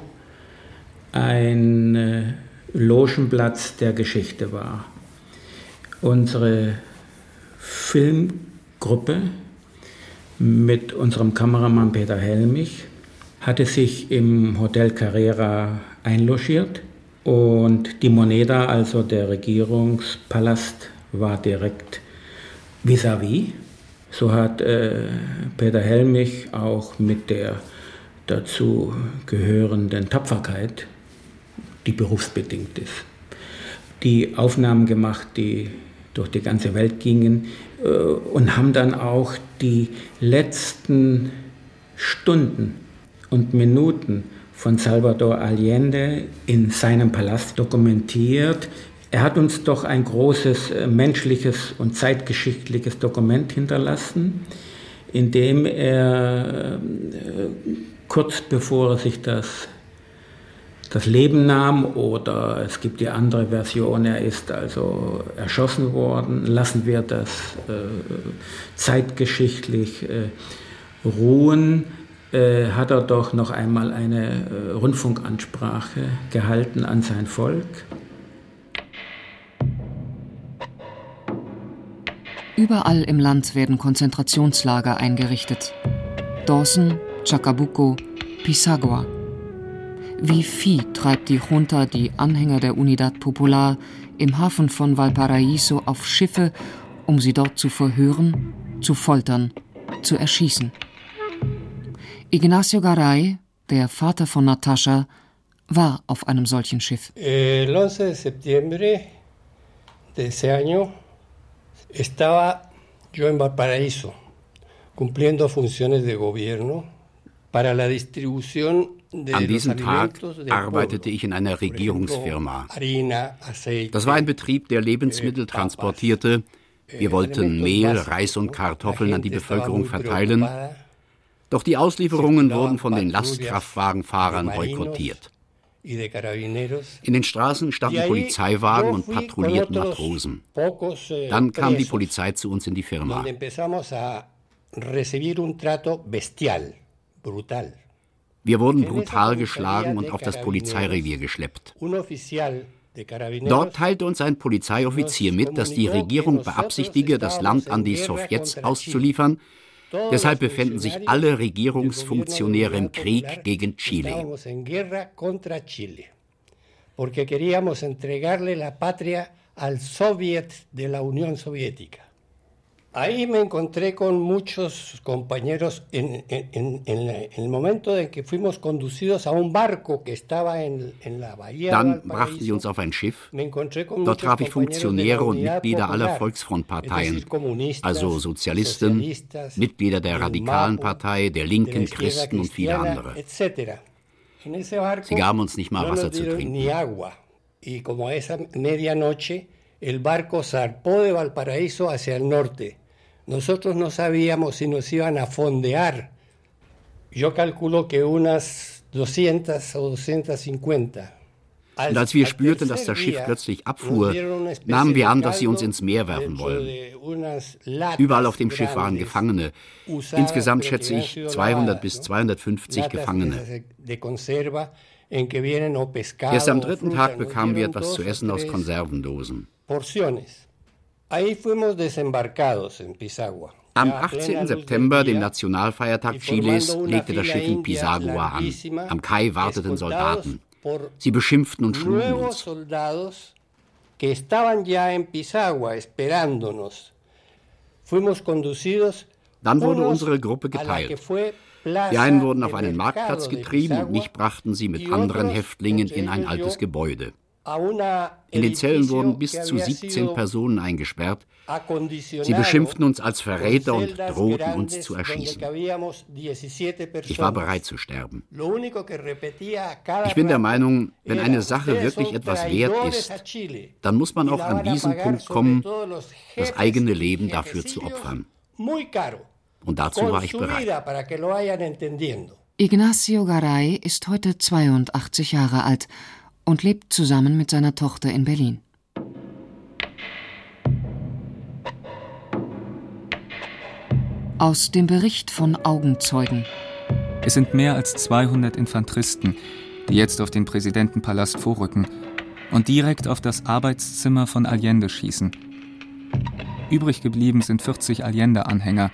ein äh, Logenplatz der Geschichte war. Unsere Filmgruppe mit unserem Kameramann Peter Helmich hatte sich im Hotel Carrera einlogiert und die Moneda, also der Regierungspalast, war direkt vis-à-vis. -vis. So hat äh, Peter Helmich auch mit der dazu gehörenden Tapferkeit, die berufsbedingt ist, die Aufnahmen gemacht, die durch die ganze Welt gingen äh, und haben dann auch die letzten Stunden und Minuten von Salvador Allende in seinem Palast dokumentiert. Er hat uns doch ein großes äh, menschliches und zeitgeschichtliches Dokument hinterlassen. indem er äh, kurz bevor er sich das, das Leben nahm, oder es gibt die andere Version, er ist also erschossen worden, lassen wir das äh, zeitgeschichtlich äh, ruhen, äh, hat er doch noch einmal eine äh, Rundfunkansprache gehalten an sein Volk. Überall im Land werden Konzentrationslager eingerichtet. Dawson, Chacabuco, Pisagua. Wie Vieh treibt die Junta die Anhänger der Unidad Popular im Hafen von Valparaiso auf Schiffe, um sie dort zu verhören, zu foltern, zu erschießen. Ignacio Garay, der Vater von Natascha, war auf einem solchen Schiff. El 11 de septiembre de ese año estaba yo en Valparaíso cumpliendo funciones de gobierno para la distribución An diesem Tag arbeitete ich in einer Regierungsfirma. Das war ein Betrieb, der Lebensmittel transportierte. Wir wollten Mehl, Reis und Kartoffeln an die Bevölkerung verteilen. Doch die Auslieferungen wurden von den Lastkraftwagenfahrern boykottiert. In den Straßen standen Polizeiwagen und patrouillierten Matrosen. Eh, Dann kam die Polizei zu uns in die Firma. Wir wurden brutal geschlagen und auf das Polizeirevier geschleppt. Dort teilte uns ein Polizeioffizier mit, dass die Regierung beabsichtige, das Land an die Sowjets auszuliefern, Deshalb befinden sich alle Regierungsfunktionäre im Krieg gegen Chile. Porque queríamos entregarle la patria al Soviet de la Unión Soviética. Ahí me encontré con muchos compañeros en, en, en, el momento en que fuimos conducidos a un barco que estaba en, la bahía. Dann brachten sie uns auf ein Schiff. Dort traf ich Funktionäre und Mitglieder aller Volksfrontparteien, also Sozialisten, Mitglieder der Radikalen Partei, der Linken, Christen und viele andere. Sie gaben uns nicht mal Wasser zu trinken. Y como esa medianoche, el barco zarpó de Valparaíso hacia el norte. Nosotros no sabíamos si nos iban a fondear. Yo calculo que unas 200 o 250. Und als wir spürten, dass das Schiff plötzlich abfuhr, nahmen wir an, dass sie uns ins Meer werfen wollen. Überall auf dem Schiff waren Gefangene. Insgesamt schätze ich 200 bis 250 Gefangene. Erst am dritten Tag bekamen wir etwas zu essen aus Konservendosen. Am 18. September, dem Nationalfeiertag Chiles, legte das Schiff in Pisagua an. Am Kai warteten Soldaten. Sie beschimpften und schlugen uns. Dann wurde unsere Gruppe geteilt. Die einen wurden auf einen Marktplatz getrieben und mich brachten sie mit anderen Häftlingen in ein altes Gebäude. In den Zellen wurden bis zu 17 Personen eingesperrt. Sie beschimpften uns als Verräter und drohten uns zu erschießen. Ich war bereit zu sterben. Ich bin der Meinung, wenn eine Sache wirklich etwas wert ist, dann muss man auch an diesen Punkt kommen, das eigene Leben dafür zu opfern. Und dazu war ich bereit. Ignacio Garay ist heute 82 Jahre alt und lebt zusammen mit seiner Tochter in Berlin. Aus dem Bericht von Augenzeugen. Es sind mehr als 200 Infanteristen, die jetzt auf den Präsidentenpalast vorrücken und direkt auf das Arbeitszimmer von Allende schießen. Übrig geblieben sind 40 Allende-Anhänger,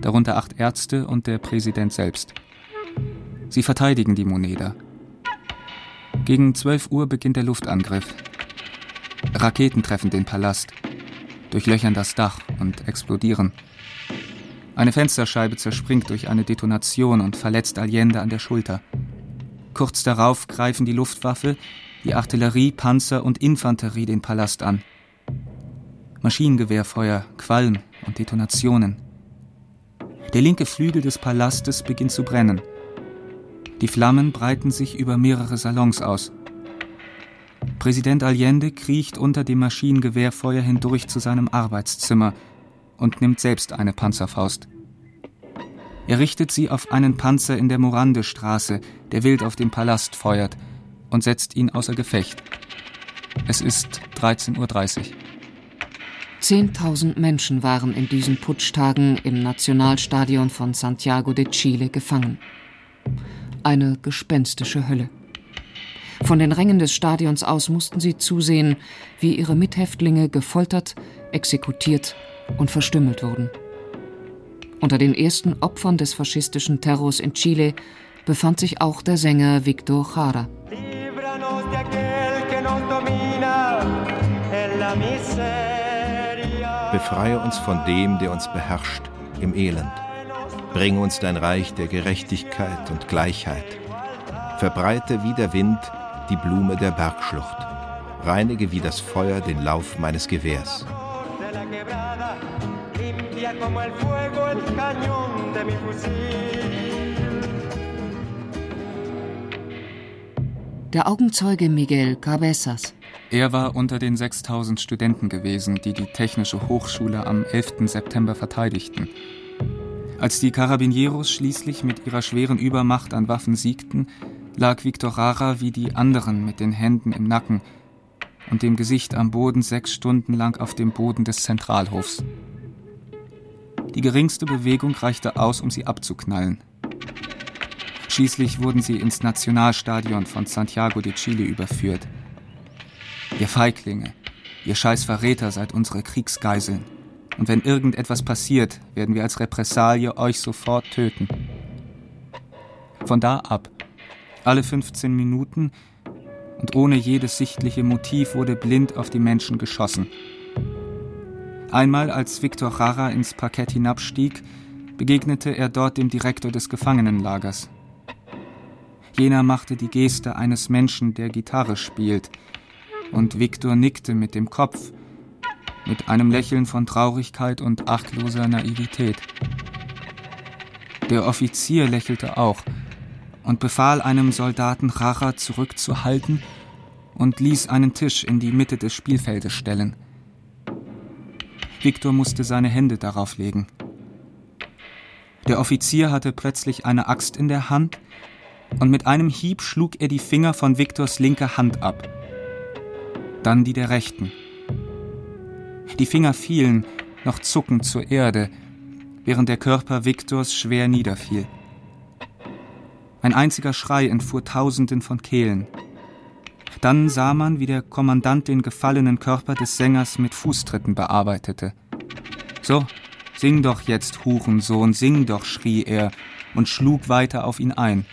darunter acht Ärzte und der Präsident selbst. Sie verteidigen die Moneda. Gegen 12 Uhr beginnt der Luftangriff. Raketen treffen den Palast, durchlöchern das Dach und explodieren. Eine Fensterscheibe zerspringt durch eine Detonation und verletzt Allende an der Schulter. Kurz darauf greifen die Luftwaffe, die Artillerie, Panzer und Infanterie den Palast an. Maschinengewehrfeuer, Qualm und Detonationen. Der linke Flügel des Palastes beginnt zu brennen. Die Flammen breiten sich über mehrere Salons aus. Präsident Allende kriecht unter dem Maschinengewehrfeuer hindurch zu seinem Arbeitszimmer und nimmt selbst eine Panzerfaust. Er richtet sie auf einen Panzer in der Morande-Straße, der wild auf den Palast feuert, und setzt ihn außer Gefecht. Es ist 13.30 Uhr. Zehntausend Menschen waren in diesen Putschtagen im Nationalstadion von Santiago de Chile gefangen. Eine gespenstische Hölle. Von den Rängen des Stadions aus mussten sie zusehen, wie ihre Mithäftlinge gefoltert, exekutiert und verstümmelt wurden. Unter den ersten Opfern des faschistischen Terrors in Chile befand sich auch der Sänger Victor Jara. Befreie uns von dem, der uns beherrscht, im Elend. Bring uns dein Reich der Gerechtigkeit und Gleichheit. Verbreite wie der Wind die Blume der Bergschlucht. Reinige wie das Feuer den Lauf meines Gewehrs. Der Augenzeuge Miguel Cabezas. Er war unter den 6000 Studenten gewesen, die die Technische Hochschule am 11. September verteidigten. Als die Carabinieros schließlich mit ihrer schweren Übermacht an Waffen siegten, lag Victor Rara wie die anderen mit den Händen im Nacken und dem Gesicht am Boden sechs Stunden lang auf dem Boden des Zentralhofs. Die geringste Bewegung reichte aus, um sie abzuknallen. Schließlich wurden sie ins Nationalstadion von Santiago de Chile überführt. Ihr Feiglinge, ihr scheiß Verräter seid unsere Kriegsgeiseln. Und wenn irgendetwas passiert, werden wir als Repressalie euch sofort töten. Von da ab alle 15 Minuten und ohne jedes sichtliche Motiv wurde blind auf die Menschen geschossen. Einmal, als Victor Jara ins Parkett hinabstieg, begegnete er dort dem Direktor des Gefangenenlagers. Jener machte die Geste eines Menschen, der Gitarre spielt, und Victor nickte mit dem Kopf, mit einem Lächeln von Traurigkeit und achtloser Naivität. Der Offizier lächelte auch, und befahl einem Soldaten Racha zurückzuhalten und ließ einen Tisch in die Mitte des Spielfeldes stellen. Viktor musste seine Hände darauf legen. Der Offizier hatte plötzlich eine Axt in der Hand und mit einem Hieb schlug er die Finger von Viktors linker Hand ab. Dann die der rechten. Die Finger fielen, noch zuckend zur Erde, während der Körper Viktors schwer niederfiel. Ein einziger Schrei entfuhr tausenden von Kehlen. Dann sah man, wie der Kommandant den gefallenen Körper des Sängers mit Fußtritten bearbeitete. So, sing doch jetzt, Hurensohn, sing doch, schrie er und schlug weiter auf ihn ein.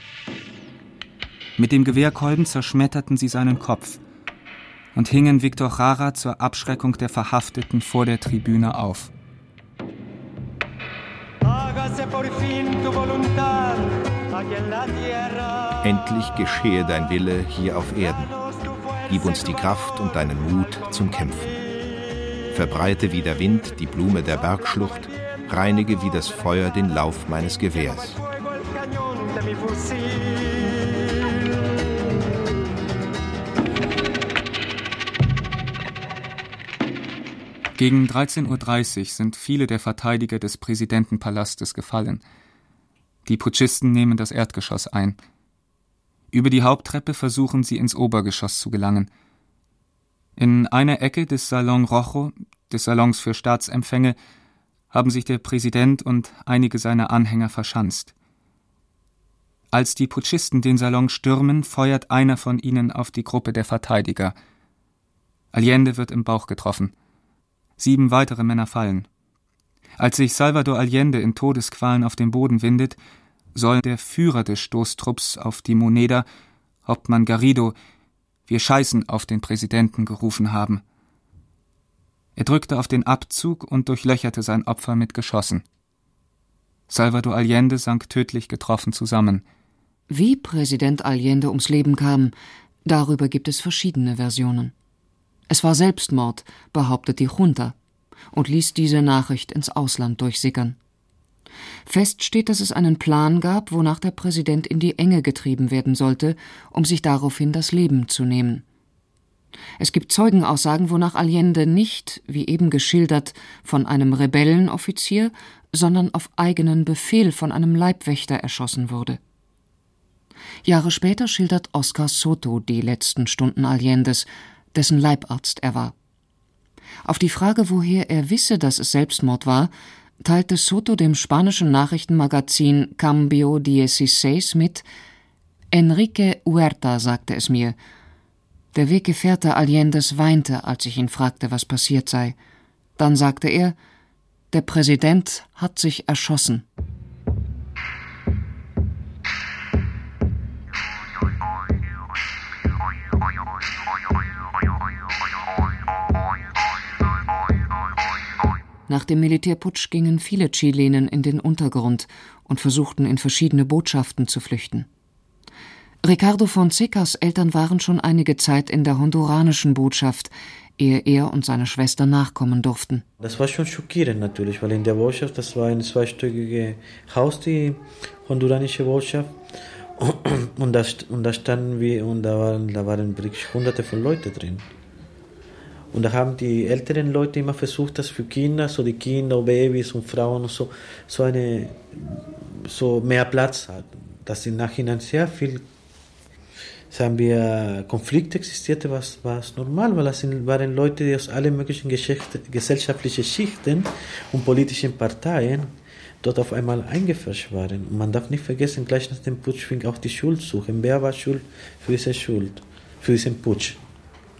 Mit dem Gewehrkolben zerschmetterten sie seinen Kopf und hingen Viktor Jara zur Abschreckung der Verhafteten vor der Tribüne auf. Endlich geschehe dein Wille hier auf Erden. Gib uns die Kraft und deinen Mut zum Kämpfen. Verbreite wie der Wind die Blume der Bergschlucht, reinige wie das Feuer den Lauf meines Gewehrs. Gegen 13.30 Uhr sind viele der Verteidiger des Präsidentenpalastes gefallen. Die Putschisten nehmen das Erdgeschoss ein. Über die Haupttreppe versuchen sie ins Obergeschoss zu gelangen. In einer Ecke des Salon Rojo, des Salons für Staatsempfänge, haben sich der Präsident und einige seiner Anhänger verschanzt. Als die Putschisten den Salon stürmen, feuert einer von ihnen auf die Gruppe der Verteidiger. Allende wird im Bauch getroffen. Sieben weitere Männer fallen. Als sich Salvador Allende in Todesqualen auf dem Boden windet, soll der Führer des Stoßtrupps auf die Moneda, Hauptmann Garrido, wir scheißen auf den Präsidenten gerufen haben. Er drückte auf den Abzug und durchlöcherte sein Opfer mit Geschossen. Salvador Allende sank tödlich getroffen zusammen. Wie Präsident Allende ums Leben kam, darüber gibt es verschiedene Versionen. Es war Selbstmord, behauptet die Junta und ließ diese Nachricht ins Ausland durchsickern. Fest steht, dass es einen Plan gab, wonach der Präsident in die Enge getrieben werden sollte, um sich daraufhin das Leben zu nehmen. Es gibt Zeugenaussagen, wonach Allende nicht, wie eben geschildert, von einem Rebellenoffizier, sondern auf eigenen Befehl von einem Leibwächter erschossen wurde. Jahre später schildert Oscar Soto die letzten Stunden Allendes, dessen Leibarzt er war. Auf die Frage, woher er wisse, dass es Selbstmord war, teilte Soto dem spanischen Nachrichtenmagazin Cambio 16 mit, Enrique Huerta sagte es mir. Der Weggefährte Allendes weinte, als ich ihn fragte, was passiert sei. Dann sagte er, der Präsident hat sich erschossen. Nach dem Militärputsch gingen viele Chilenen in den Untergrund und versuchten in verschiedene Botschaften zu flüchten. Ricardo Fonsecas Eltern waren schon einige Zeit in der honduranischen Botschaft, ehe er und seine Schwester nachkommen durften. Das war schon schockierend natürlich, weil in der Botschaft, das war ein zweistöckiges Haus, die honduranische Botschaft. Und da, und da standen wir und da waren, da waren wirklich hunderte von Leuten drin. Und da haben die älteren Leute immer versucht, dass für Kinder, so die Kinder, Babys und Frauen und so, so eine, so mehr Platz hat. Dass im Nachhinein sehr viel, sagen wir, Konflikt existierte, was, was normal, weil das waren Leute, die aus allen möglichen gesellschaftlichen Schichten und politischen Parteien dort auf einmal eingefasst waren. Und man darf nicht vergessen, gleich nach dem Putsch fing auch die Schuldsuche. Wer war schuld für diese Schuld, für diesen Putsch?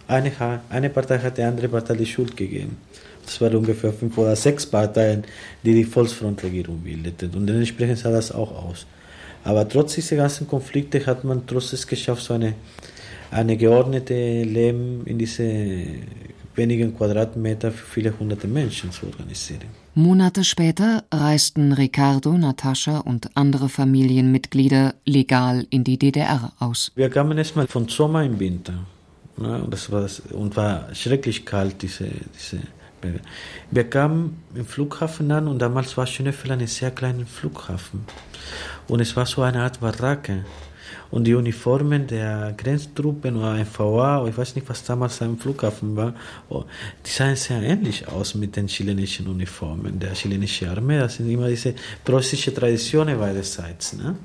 Eine, eine Partei hat der andere Partei die Schuld gegeben. Das waren ungefähr fünf oder sechs Parteien, die die Volksfrontregierung bildeten. Und dementsprechend sah das auch aus. Aber trotz dieser ganzen Konflikte hat man trotzdem geschafft, so eine, eine geordnete Leben in diese wenigen Quadratmeter für viele hunderte Menschen zu organisieren. Monate später reisten Ricardo, Natascha und andere Familienmitglieder legal in die DDR aus. Wir kamen erstmal von Sommer im Winter. Ne? Das war das, und war schrecklich kalt, diese, diese Berge. Wir kamen im Flughafen an und damals war Schönefeld ein sehr kleiner Flughafen. Und es war so eine Art Baracke. Und die Uniformen der Grenztruppen oder NVA, ich weiß nicht, was damals am Flughafen war, oh, die sahen sehr ähnlich aus mit den chilenischen Uniformen der chilenischen Armee. Das sind immer diese preußische Traditionen beiderseits. Ne?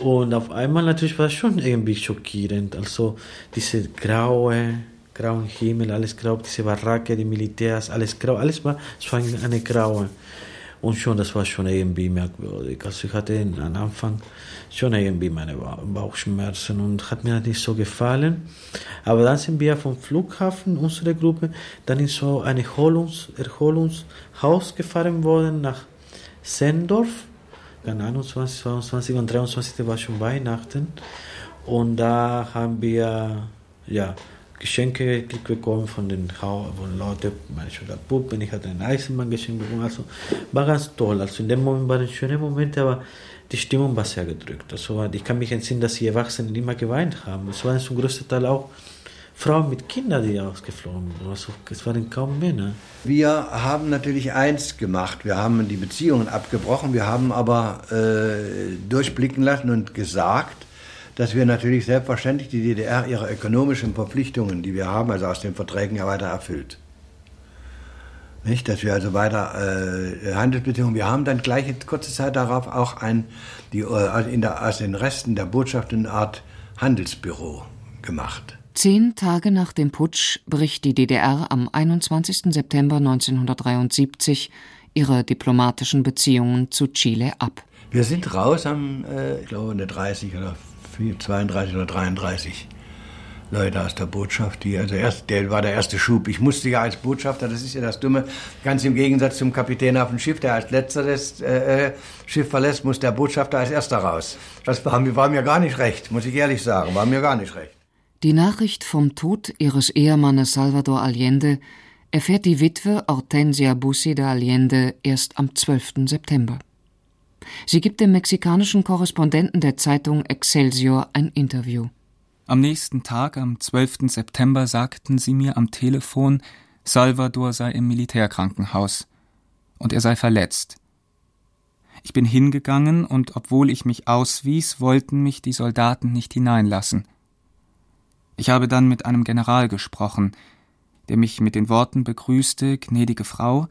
Und auf einmal natürlich war es schon irgendwie schockierend. Also diese graue, grauen Himmel, alles grau, diese Baracke, die Militärs, alles grau, alles war so eine graue. Und schon, das war schon irgendwie merkwürdig. Also ich hatte am Anfang schon irgendwie meine Bauchschmerzen und hat mir nicht so gefallen. Aber dann sind wir vom Flughafen, unsere Gruppe, dann in so ein Erholungs Erholungshaus gefahren worden nach Sendorf. Dann 21, 22 und 23 war schon Weihnachten. Und da haben wir, ja, Geschenke bekommen von den von Leuten, manche der Puppen, ich hatte ein Eisenbahn geschenkt bekommen, also war ganz toll. Also in dem Moment waren schöne Momente, aber die Stimmung war sehr gedrückt. Also ich kann mich entsinnen, dass die Erwachsenen immer geweint haben. Es waren zum größten Teil auch Frauen mit Kindern, die ausgeflogen sind. Also es waren kaum Männer. Wir haben natürlich eins gemacht. Wir haben die Beziehungen abgebrochen. Wir haben aber äh, durchblicken lassen und gesagt, dass wir natürlich selbstverständlich die DDR ihre ökonomischen Verpflichtungen, die wir haben, also aus den Verträgen ja weiter erfüllt. Nicht, dass wir also weiter äh, Handelsbeziehungen, wir haben dann gleich kurze Zeit darauf auch ein, die, äh, in der, aus den Resten der Botschaft eine Art Handelsbüro gemacht. Zehn Tage nach dem Putsch bricht die DDR am 21. September 1973 ihre diplomatischen Beziehungen zu Chile ab. Wir sind raus am, äh, ich glaube, 30 oder 32 oder 33 Leute aus der Botschaft, die, also erst, der war der erste Schub. Ich musste ja als Botschafter, das ist ja das Dumme, ganz im Gegensatz zum Kapitän auf dem Schiff, der als letzter das äh, äh, Schiff verlässt, muss der Botschafter als erster raus. Das war, war mir gar nicht recht, muss ich ehrlich sagen, war mir gar nicht recht. Die Nachricht vom Tod ihres Ehemannes Salvador Allende erfährt die Witwe Hortensia Bussi de Allende erst am 12. September. Sie gibt dem mexikanischen Korrespondenten der Zeitung Excelsior ein Interview. Am nächsten Tag, am 12. September, sagten sie mir am Telefon, Salvador sei im Militärkrankenhaus und er sei verletzt. Ich bin hingegangen und obwohl ich mich auswies, wollten mich die Soldaten nicht hineinlassen. Ich habe dann mit einem General gesprochen, der mich mit den Worten begrüßte, gnädige Frau,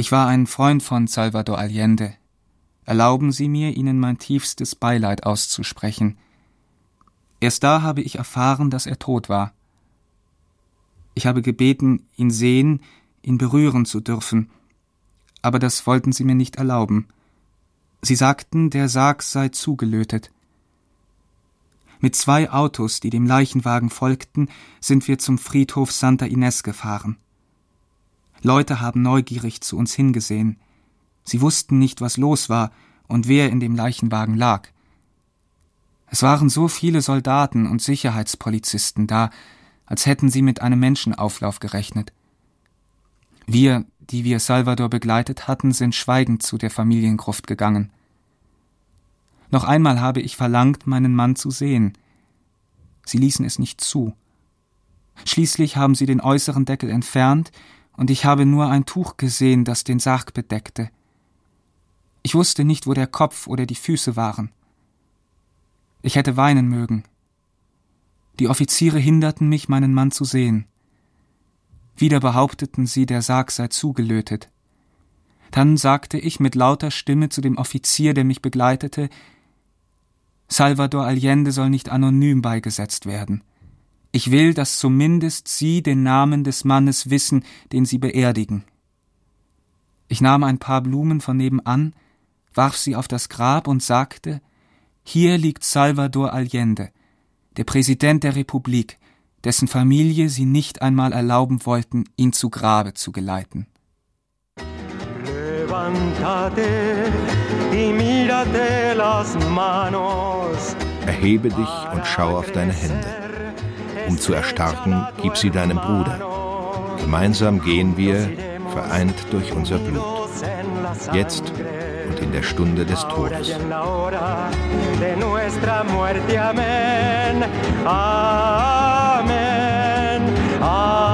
ich war ein Freund von Salvador Allende. Erlauben Sie mir, Ihnen mein tiefstes Beileid auszusprechen. Erst da habe ich erfahren, dass er tot war. Ich habe gebeten, ihn sehen, ihn berühren zu dürfen, aber das wollten Sie mir nicht erlauben. Sie sagten, der Sarg sei zugelötet. Mit zwei Autos, die dem Leichenwagen folgten, sind wir zum Friedhof Santa Ines gefahren. Leute haben neugierig zu uns hingesehen. Sie wussten nicht, was los war und wer in dem Leichenwagen lag. Es waren so viele Soldaten und Sicherheitspolizisten da, als hätten sie mit einem Menschenauflauf gerechnet. Wir, die wir Salvador begleitet hatten, sind schweigend zu der Familiengruft gegangen. Noch einmal habe ich verlangt, meinen Mann zu sehen. Sie ließen es nicht zu. Schließlich haben sie den äußeren Deckel entfernt, und ich habe nur ein Tuch gesehen, das den Sarg bedeckte. Ich wusste nicht, wo der Kopf oder die Füße waren. Ich hätte weinen mögen. Die Offiziere hinderten mich, meinen Mann zu sehen. Wieder behaupteten sie, der Sarg sei zugelötet. Dann sagte ich mit lauter Stimme zu dem Offizier, der mich begleitete, Salvador Allende soll nicht anonym beigesetzt werden. Ich will, dass zumindest Sie den Namen des Mannes wissen, den Sie beerdigen. Ich nahm ein paar Blumen von nebenan, warf sie auf das Grab und sagte Hier liegt Salvador Allende, der Präsident der Republik, dessen Familie Sie nicht einmal erlauben wollten, ihn zu Grabe zu geleiten. Erhebe dich und schau auf deine Hände um zu erstarken, gib sie deinem Bruder. Gemeinsam gehen wir, vereint durch unser Blut. Jetzt und in der Stunde des Todes. Amen. Amen.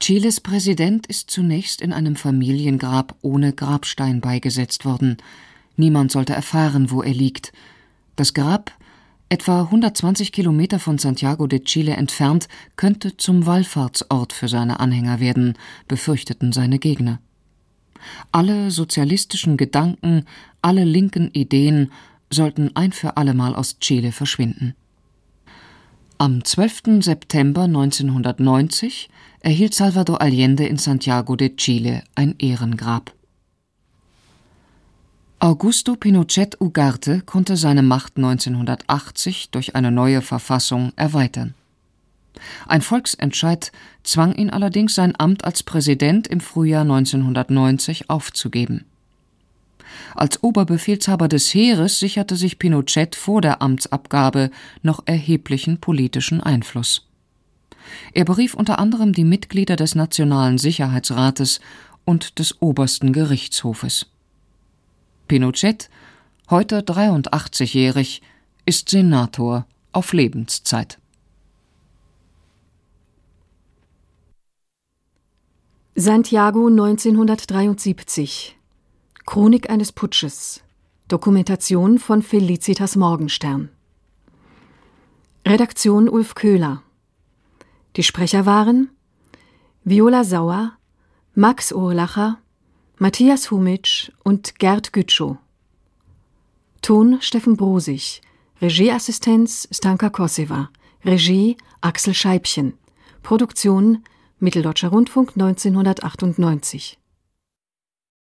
Chiles Präsident ist zunächst in einem Familiengrab ohne Grabstein beigesetzt worden. Niemand sollte erfahren, wo er liegt. Das Grab, etwa 120 Kilometer von Santiago de Chile entfernt, könnte zum Wallfahrtsort für seine Anhänger werden, befürchteten seine Gegner. Alle sozialistischen Gedanken, alle linken Ideen sollten ein für allemal aus Chile verschwinden. Am 12. September 1990 erhielt Salvador Allende in Santiago de Chile ein Ehrengrab. Augusto Pinochet Ugarte konnte seine Macht 1980 durch eine neue Verfassung erweitern. Ein Volksentscheid zwang ihn allerdings, sein Amt als Präsident im Frühjahr 1990 aufzugeben. Als Oberbefehlshaber des Heeres sicherte sich Pinochet vor der Amtsabgabe noch erheblichen politischen Einfluss. Er berief unter anderem die Mitglieder des Nationalen Sicherheitsrates und des Obersten Gerichtshofes. Pinochet, heute 83-jährig, ist Senator auf Lebenszeit. Santiago 1973 Chronik eines Putsches. Dokumentation von Felicitas Morgenstern. Redaktion Ulf Köhler. Die Sprecher waren Viola Sauer, Max Urlacher, Matthias Humitsch und Gerd Gütschow. Ton Steffen Brosig. Regieassistenz Stanka Koseva. Regie Axel Scheibchen. Produktion Mitteldeutscher Rundfunk 1998